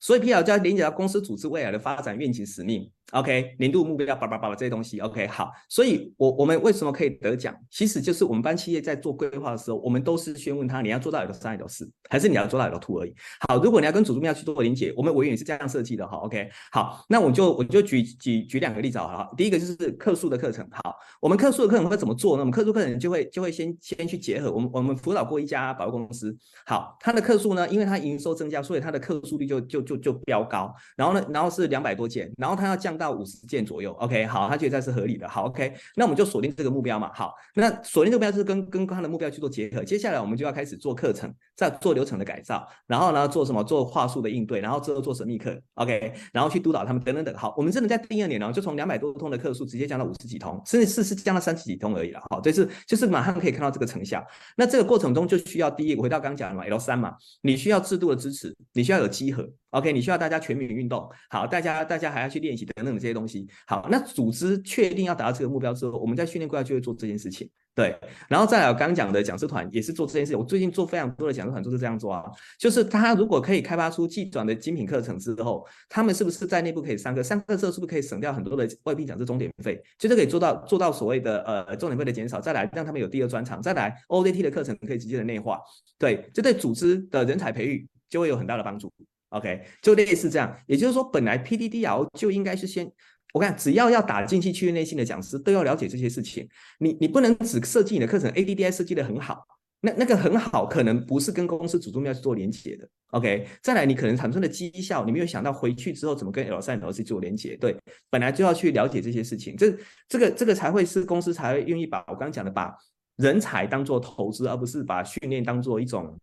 所以 P L 就要连接到公司组织未来的发展愿景使命。OK，年度目标，叭叭叭叭这些东西，OK，好，所以我我们为什么可以得奖？其实就是我们班企业在做规划的时候，我们都是先问他，你要做到 L 三、L 四，还是你要做到 L two 而已？好，如果你要跟组织目标去做连结，我们委员也是这样设计的哈。OK，好，那我就我就举举举两个例子好了。第一个就是客诉的课程，好，我们客诉的课程会怎么做呢？我们客诉课程就会就会先先去结合我们我们辅导过一家保险公司，好，他的客诉呢，因为他营收增加，所以他的客诉率就就就就飙高，然后呢，然后是两百多件，然后他要降。到五十件左右。OK，好，他觉得这是合理的。好，OK，那我们就锁定这个目标嘛。好，那锁定这个目标是跟跟他的目标去做结合。接下来我们就要开始做课程，再做流程的改造，然后呢做什么？做话术的应对，然后之后做神秘课。OK，然后去督导他们等等等。好，我们真的在第二年呢，就从两百多通的课数直接降到五十几通，甚至是是降到三十几通而已了。好，这是就是马上可以看到这个成效。那这个过程中就需要第一，回到刚讲的嘛，L 三嘛，你需要制度的支持，你需要有稽核。OK，你需要大家全民运动，好，大家大家还要去练习等等等这些东西。好，那组织确定要达到这个目标之后，我们在训练规划就会做这件事情。对，然后再来我刚刚讲的讲师团也是做这件事情。我最近做非常多的讲师团都是这样做啊，就是他如果可以开发出技转的精品课程之后，他们是不是在内部可以上课？上课之后是不是可以省掉很多的外聘讲师钟点费？就是可以做到做到所谓的呃重点费的减少，再来让他们有第二专长，再来 OJT 的课程可以直接的内化。对，这对组织的人才培育就会有很大的帮助。OK，就类似这样，也就是说，本来 PDDL 就应该是先，我看只要要打进去区域内性的讲师，都要了解这些事情。你你不能只设计你的课程，ADDI 设计的很好，那那个很好，可能不是跟公司主动要去做连接的。OK，再来你可能产生的绩效，你没有想到回去之后怎么跟 L3、L4 做连接。对，本来就要去了解这些事情，这这个这个才会是公司才会愿意把我刚刚讲的把人才当做投资，而不是把训练当做一种。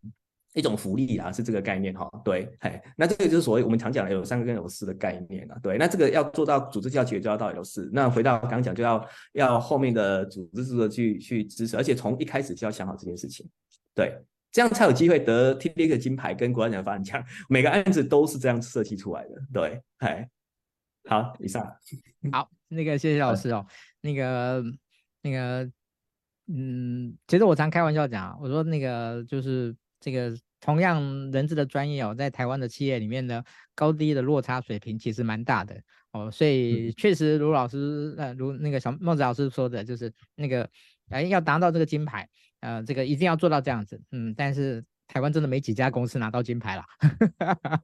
一种福利啊，是这个概念哈，对，嘿，那这个就是所谓我们常讲的 L 三跟 L 四的概念啊，对，那这个要做到组织教学就要到 L 四，那回到刚刚讲就要要后面的组织制度去去支持，而且从一开始就要想好这件事情，对，这样才有机会得 T B 的金牌跟国家奖发展奖，每个案子都是这样设计出来的，对，嘿，好，以上，好，那个谢谢老师哦，那个那个，嗯，其实我常开玩笑讲，我说那个就是。这个同样人资的专业哦，在台湾的企业里面呢，高低的落差水平其实蛮大的。哦，所以确实卢老师呃，如那个小孟子老师说的，就是那个哎要达到这个金牌，呃，这个一定要做到这样子，嗯，但是台湾真的没几家公司拿到金牌了，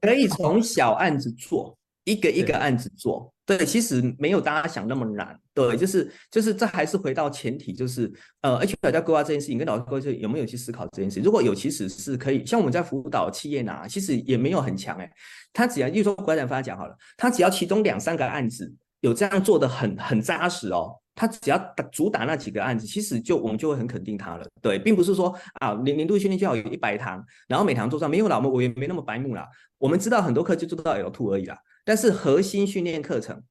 可以从小案子做。一个一个案子做，对，其实没有大家想那么难，对，就是就是这还是回到前提，就是呃，HR 在规划这件事情，跟老师规划有没有去思考这件事情？如果有，其实是可以，像我们在辅导企业呢，其实也没有很强哎，他只要，例如说国展发讲好了，他只要其中两三个案子有这样做的很很扎实哦，他只要打主打那几个案子，其实就我们就会很肯定他了，对，并不是说啊年年度训练就要有一百堂，然后每堂做上没有老我也没那么白目啦，我们知道很多课就做到 L two 而已啦。但是核心训练课程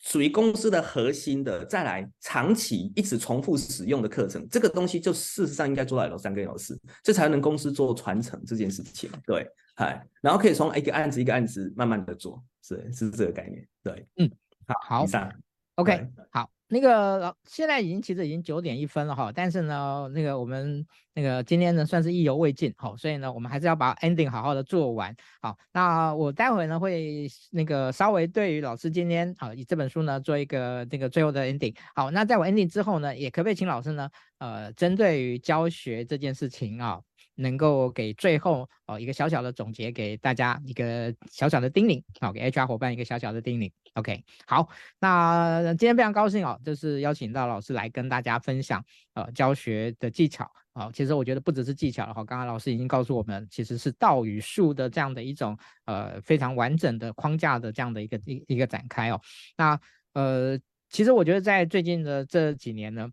属于公司的核心的，再来长期一直重复使用的课程，这个东西就事实上应该做到 L 三跟 L 四，这才能公司做传承这件事情。对，嗨，然后可以从一个案子一个案子慢慢的做，是是这个概念。对，嗯，好，好，以上，OK，好。那个老现在已经其实已经九点一分了哈，但是呢，那个我们那个今天呢算是意犹未尽哈，所以呢我们还是要把 ending 好好的做完。好，那我待会呢会那个稍微对于老师今天好以这本书呢做一个这个最后的 ending。好，那在我 ending 之后呢，也可不可以请老师呢呃针对于教学这件事情啊？能够给最后哦一个小小的总结，给大家一个小小的叮咛，好，给 HR 伙伴一个小小的叮咛。OK，好，那今天非常高兴哦，就是邀请到老师来跟大家分享呃教学的技巧啊。其实我觉得不只是技巧了哈，刚刚老师已经告诉我们，其实是道与术的这样的一种呃非常完整的框架的这样的一个一一个展开哦。那呃，其实我觉得在最近的这几年呢。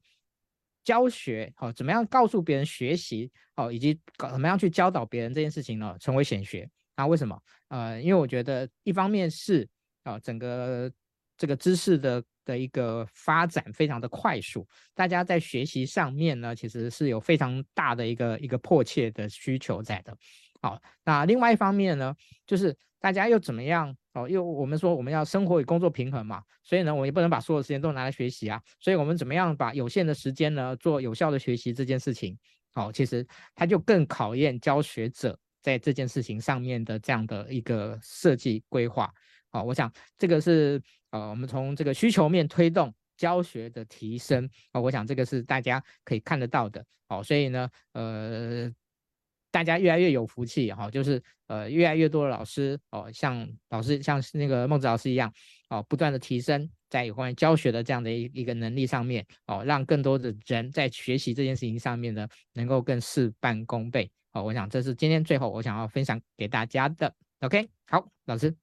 教学好，怎么样告诉别人学习好，以及搞怎么样去教导别人这件事情呢？成为显学啊？为什么？呃，因为我觉得一方面是啊，整个这个知识的的一个发展非常的快速，大家在学习上面呢，其实是有非常大的一个一个迫切的需求在的。好，那另外一方面呢，就是大家又怎么样？哦，因为我们说我们要生活与工作平衡嘛，所以呢，我也不能把所有时间都拿来学习啊。所以我们怎么样把有限的时间呢，做有效的学习这件事情？哦，其实它就更考验教学者在这件事情上面的这样的一个设计规划。好，我想这个是呃，我们从这个需求面推动教学的提升啊，我想这个是大家可以看得到的。好，所以呢，呃。大家越来越有福气哈，就是呃越来越多的老师哦，像老师像那个孟子老师一样哦，不断的提升在有关于教学的这样的一一个能力上面哦，让更多的人在学习这件事情上面呢，能够更事半功倍哦。我想这是今天最后我想要分享给大家的。OK，好，老师。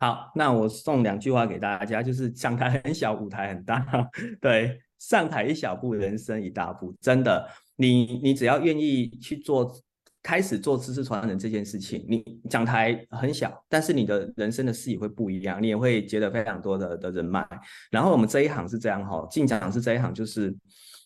好，那我送两句话给大家，就是讲台很小，舞台很大。[laughs] 对，上台一小步，人生一大步。真的，你你只要愿意去做，开始做知识传承这件事情，你讲台很小，但是你的人生的视野会不一样，你也会结得非常多的的人脉。然后我们这一行是这样哈，进讲师这一行就是，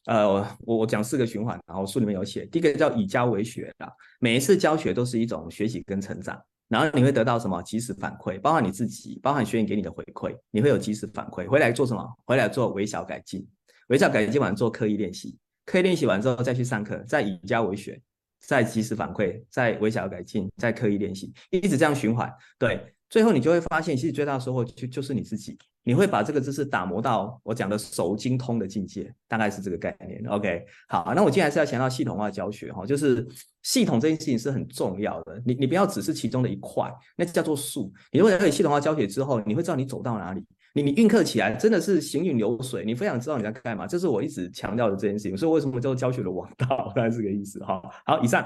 呃，我我讲四个循环，然后书里面有写，第一个叫以教为学的，每一次教学都是一种学习跟成长。然后你会得到什么及时反馈，包含你自己，包含学员给你的回馈，你会有及时反馈。回来做什么？回来做微小改进，微小改进完做刻意练习，刻意练习完之后再去上课，再以教为学，再及时反馈，再微小改进，再刻意练习，一直这样循环。对，最后你就会发现，其实最大的收获就就是你自己。你会把这个知识打磨到我讲的熟精通的境界，大概是这个概念。OK，好，那我今天还是要强调系统化教学哈，就是系统这件事情是很重要的。你你不要只是其中的一块，那叫做树。你如果了解系统化教学之后，你会知道你走到哪里。你你运课起来真的是行云流水，你非常知道你在干嘛。这是我一直强调的这件事情。所以为什么叫做教学的王道？[laughs] 大概是这个意思哈。好，以上。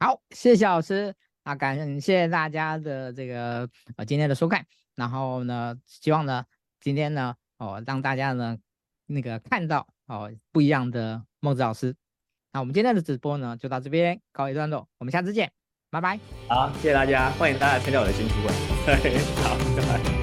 好，谢谢老师啊，感谢大家的这个呃今天的收看。然后呢，希望呢。今天呢，哦，让大家呢那个看到哦不一样的孟子老师。那我们今天的直播呢就到这边告一段落，我们下次见，拜拜。好，谢谢大家，欢迎大家参加我的新书会。[laughs] 好，拜拜。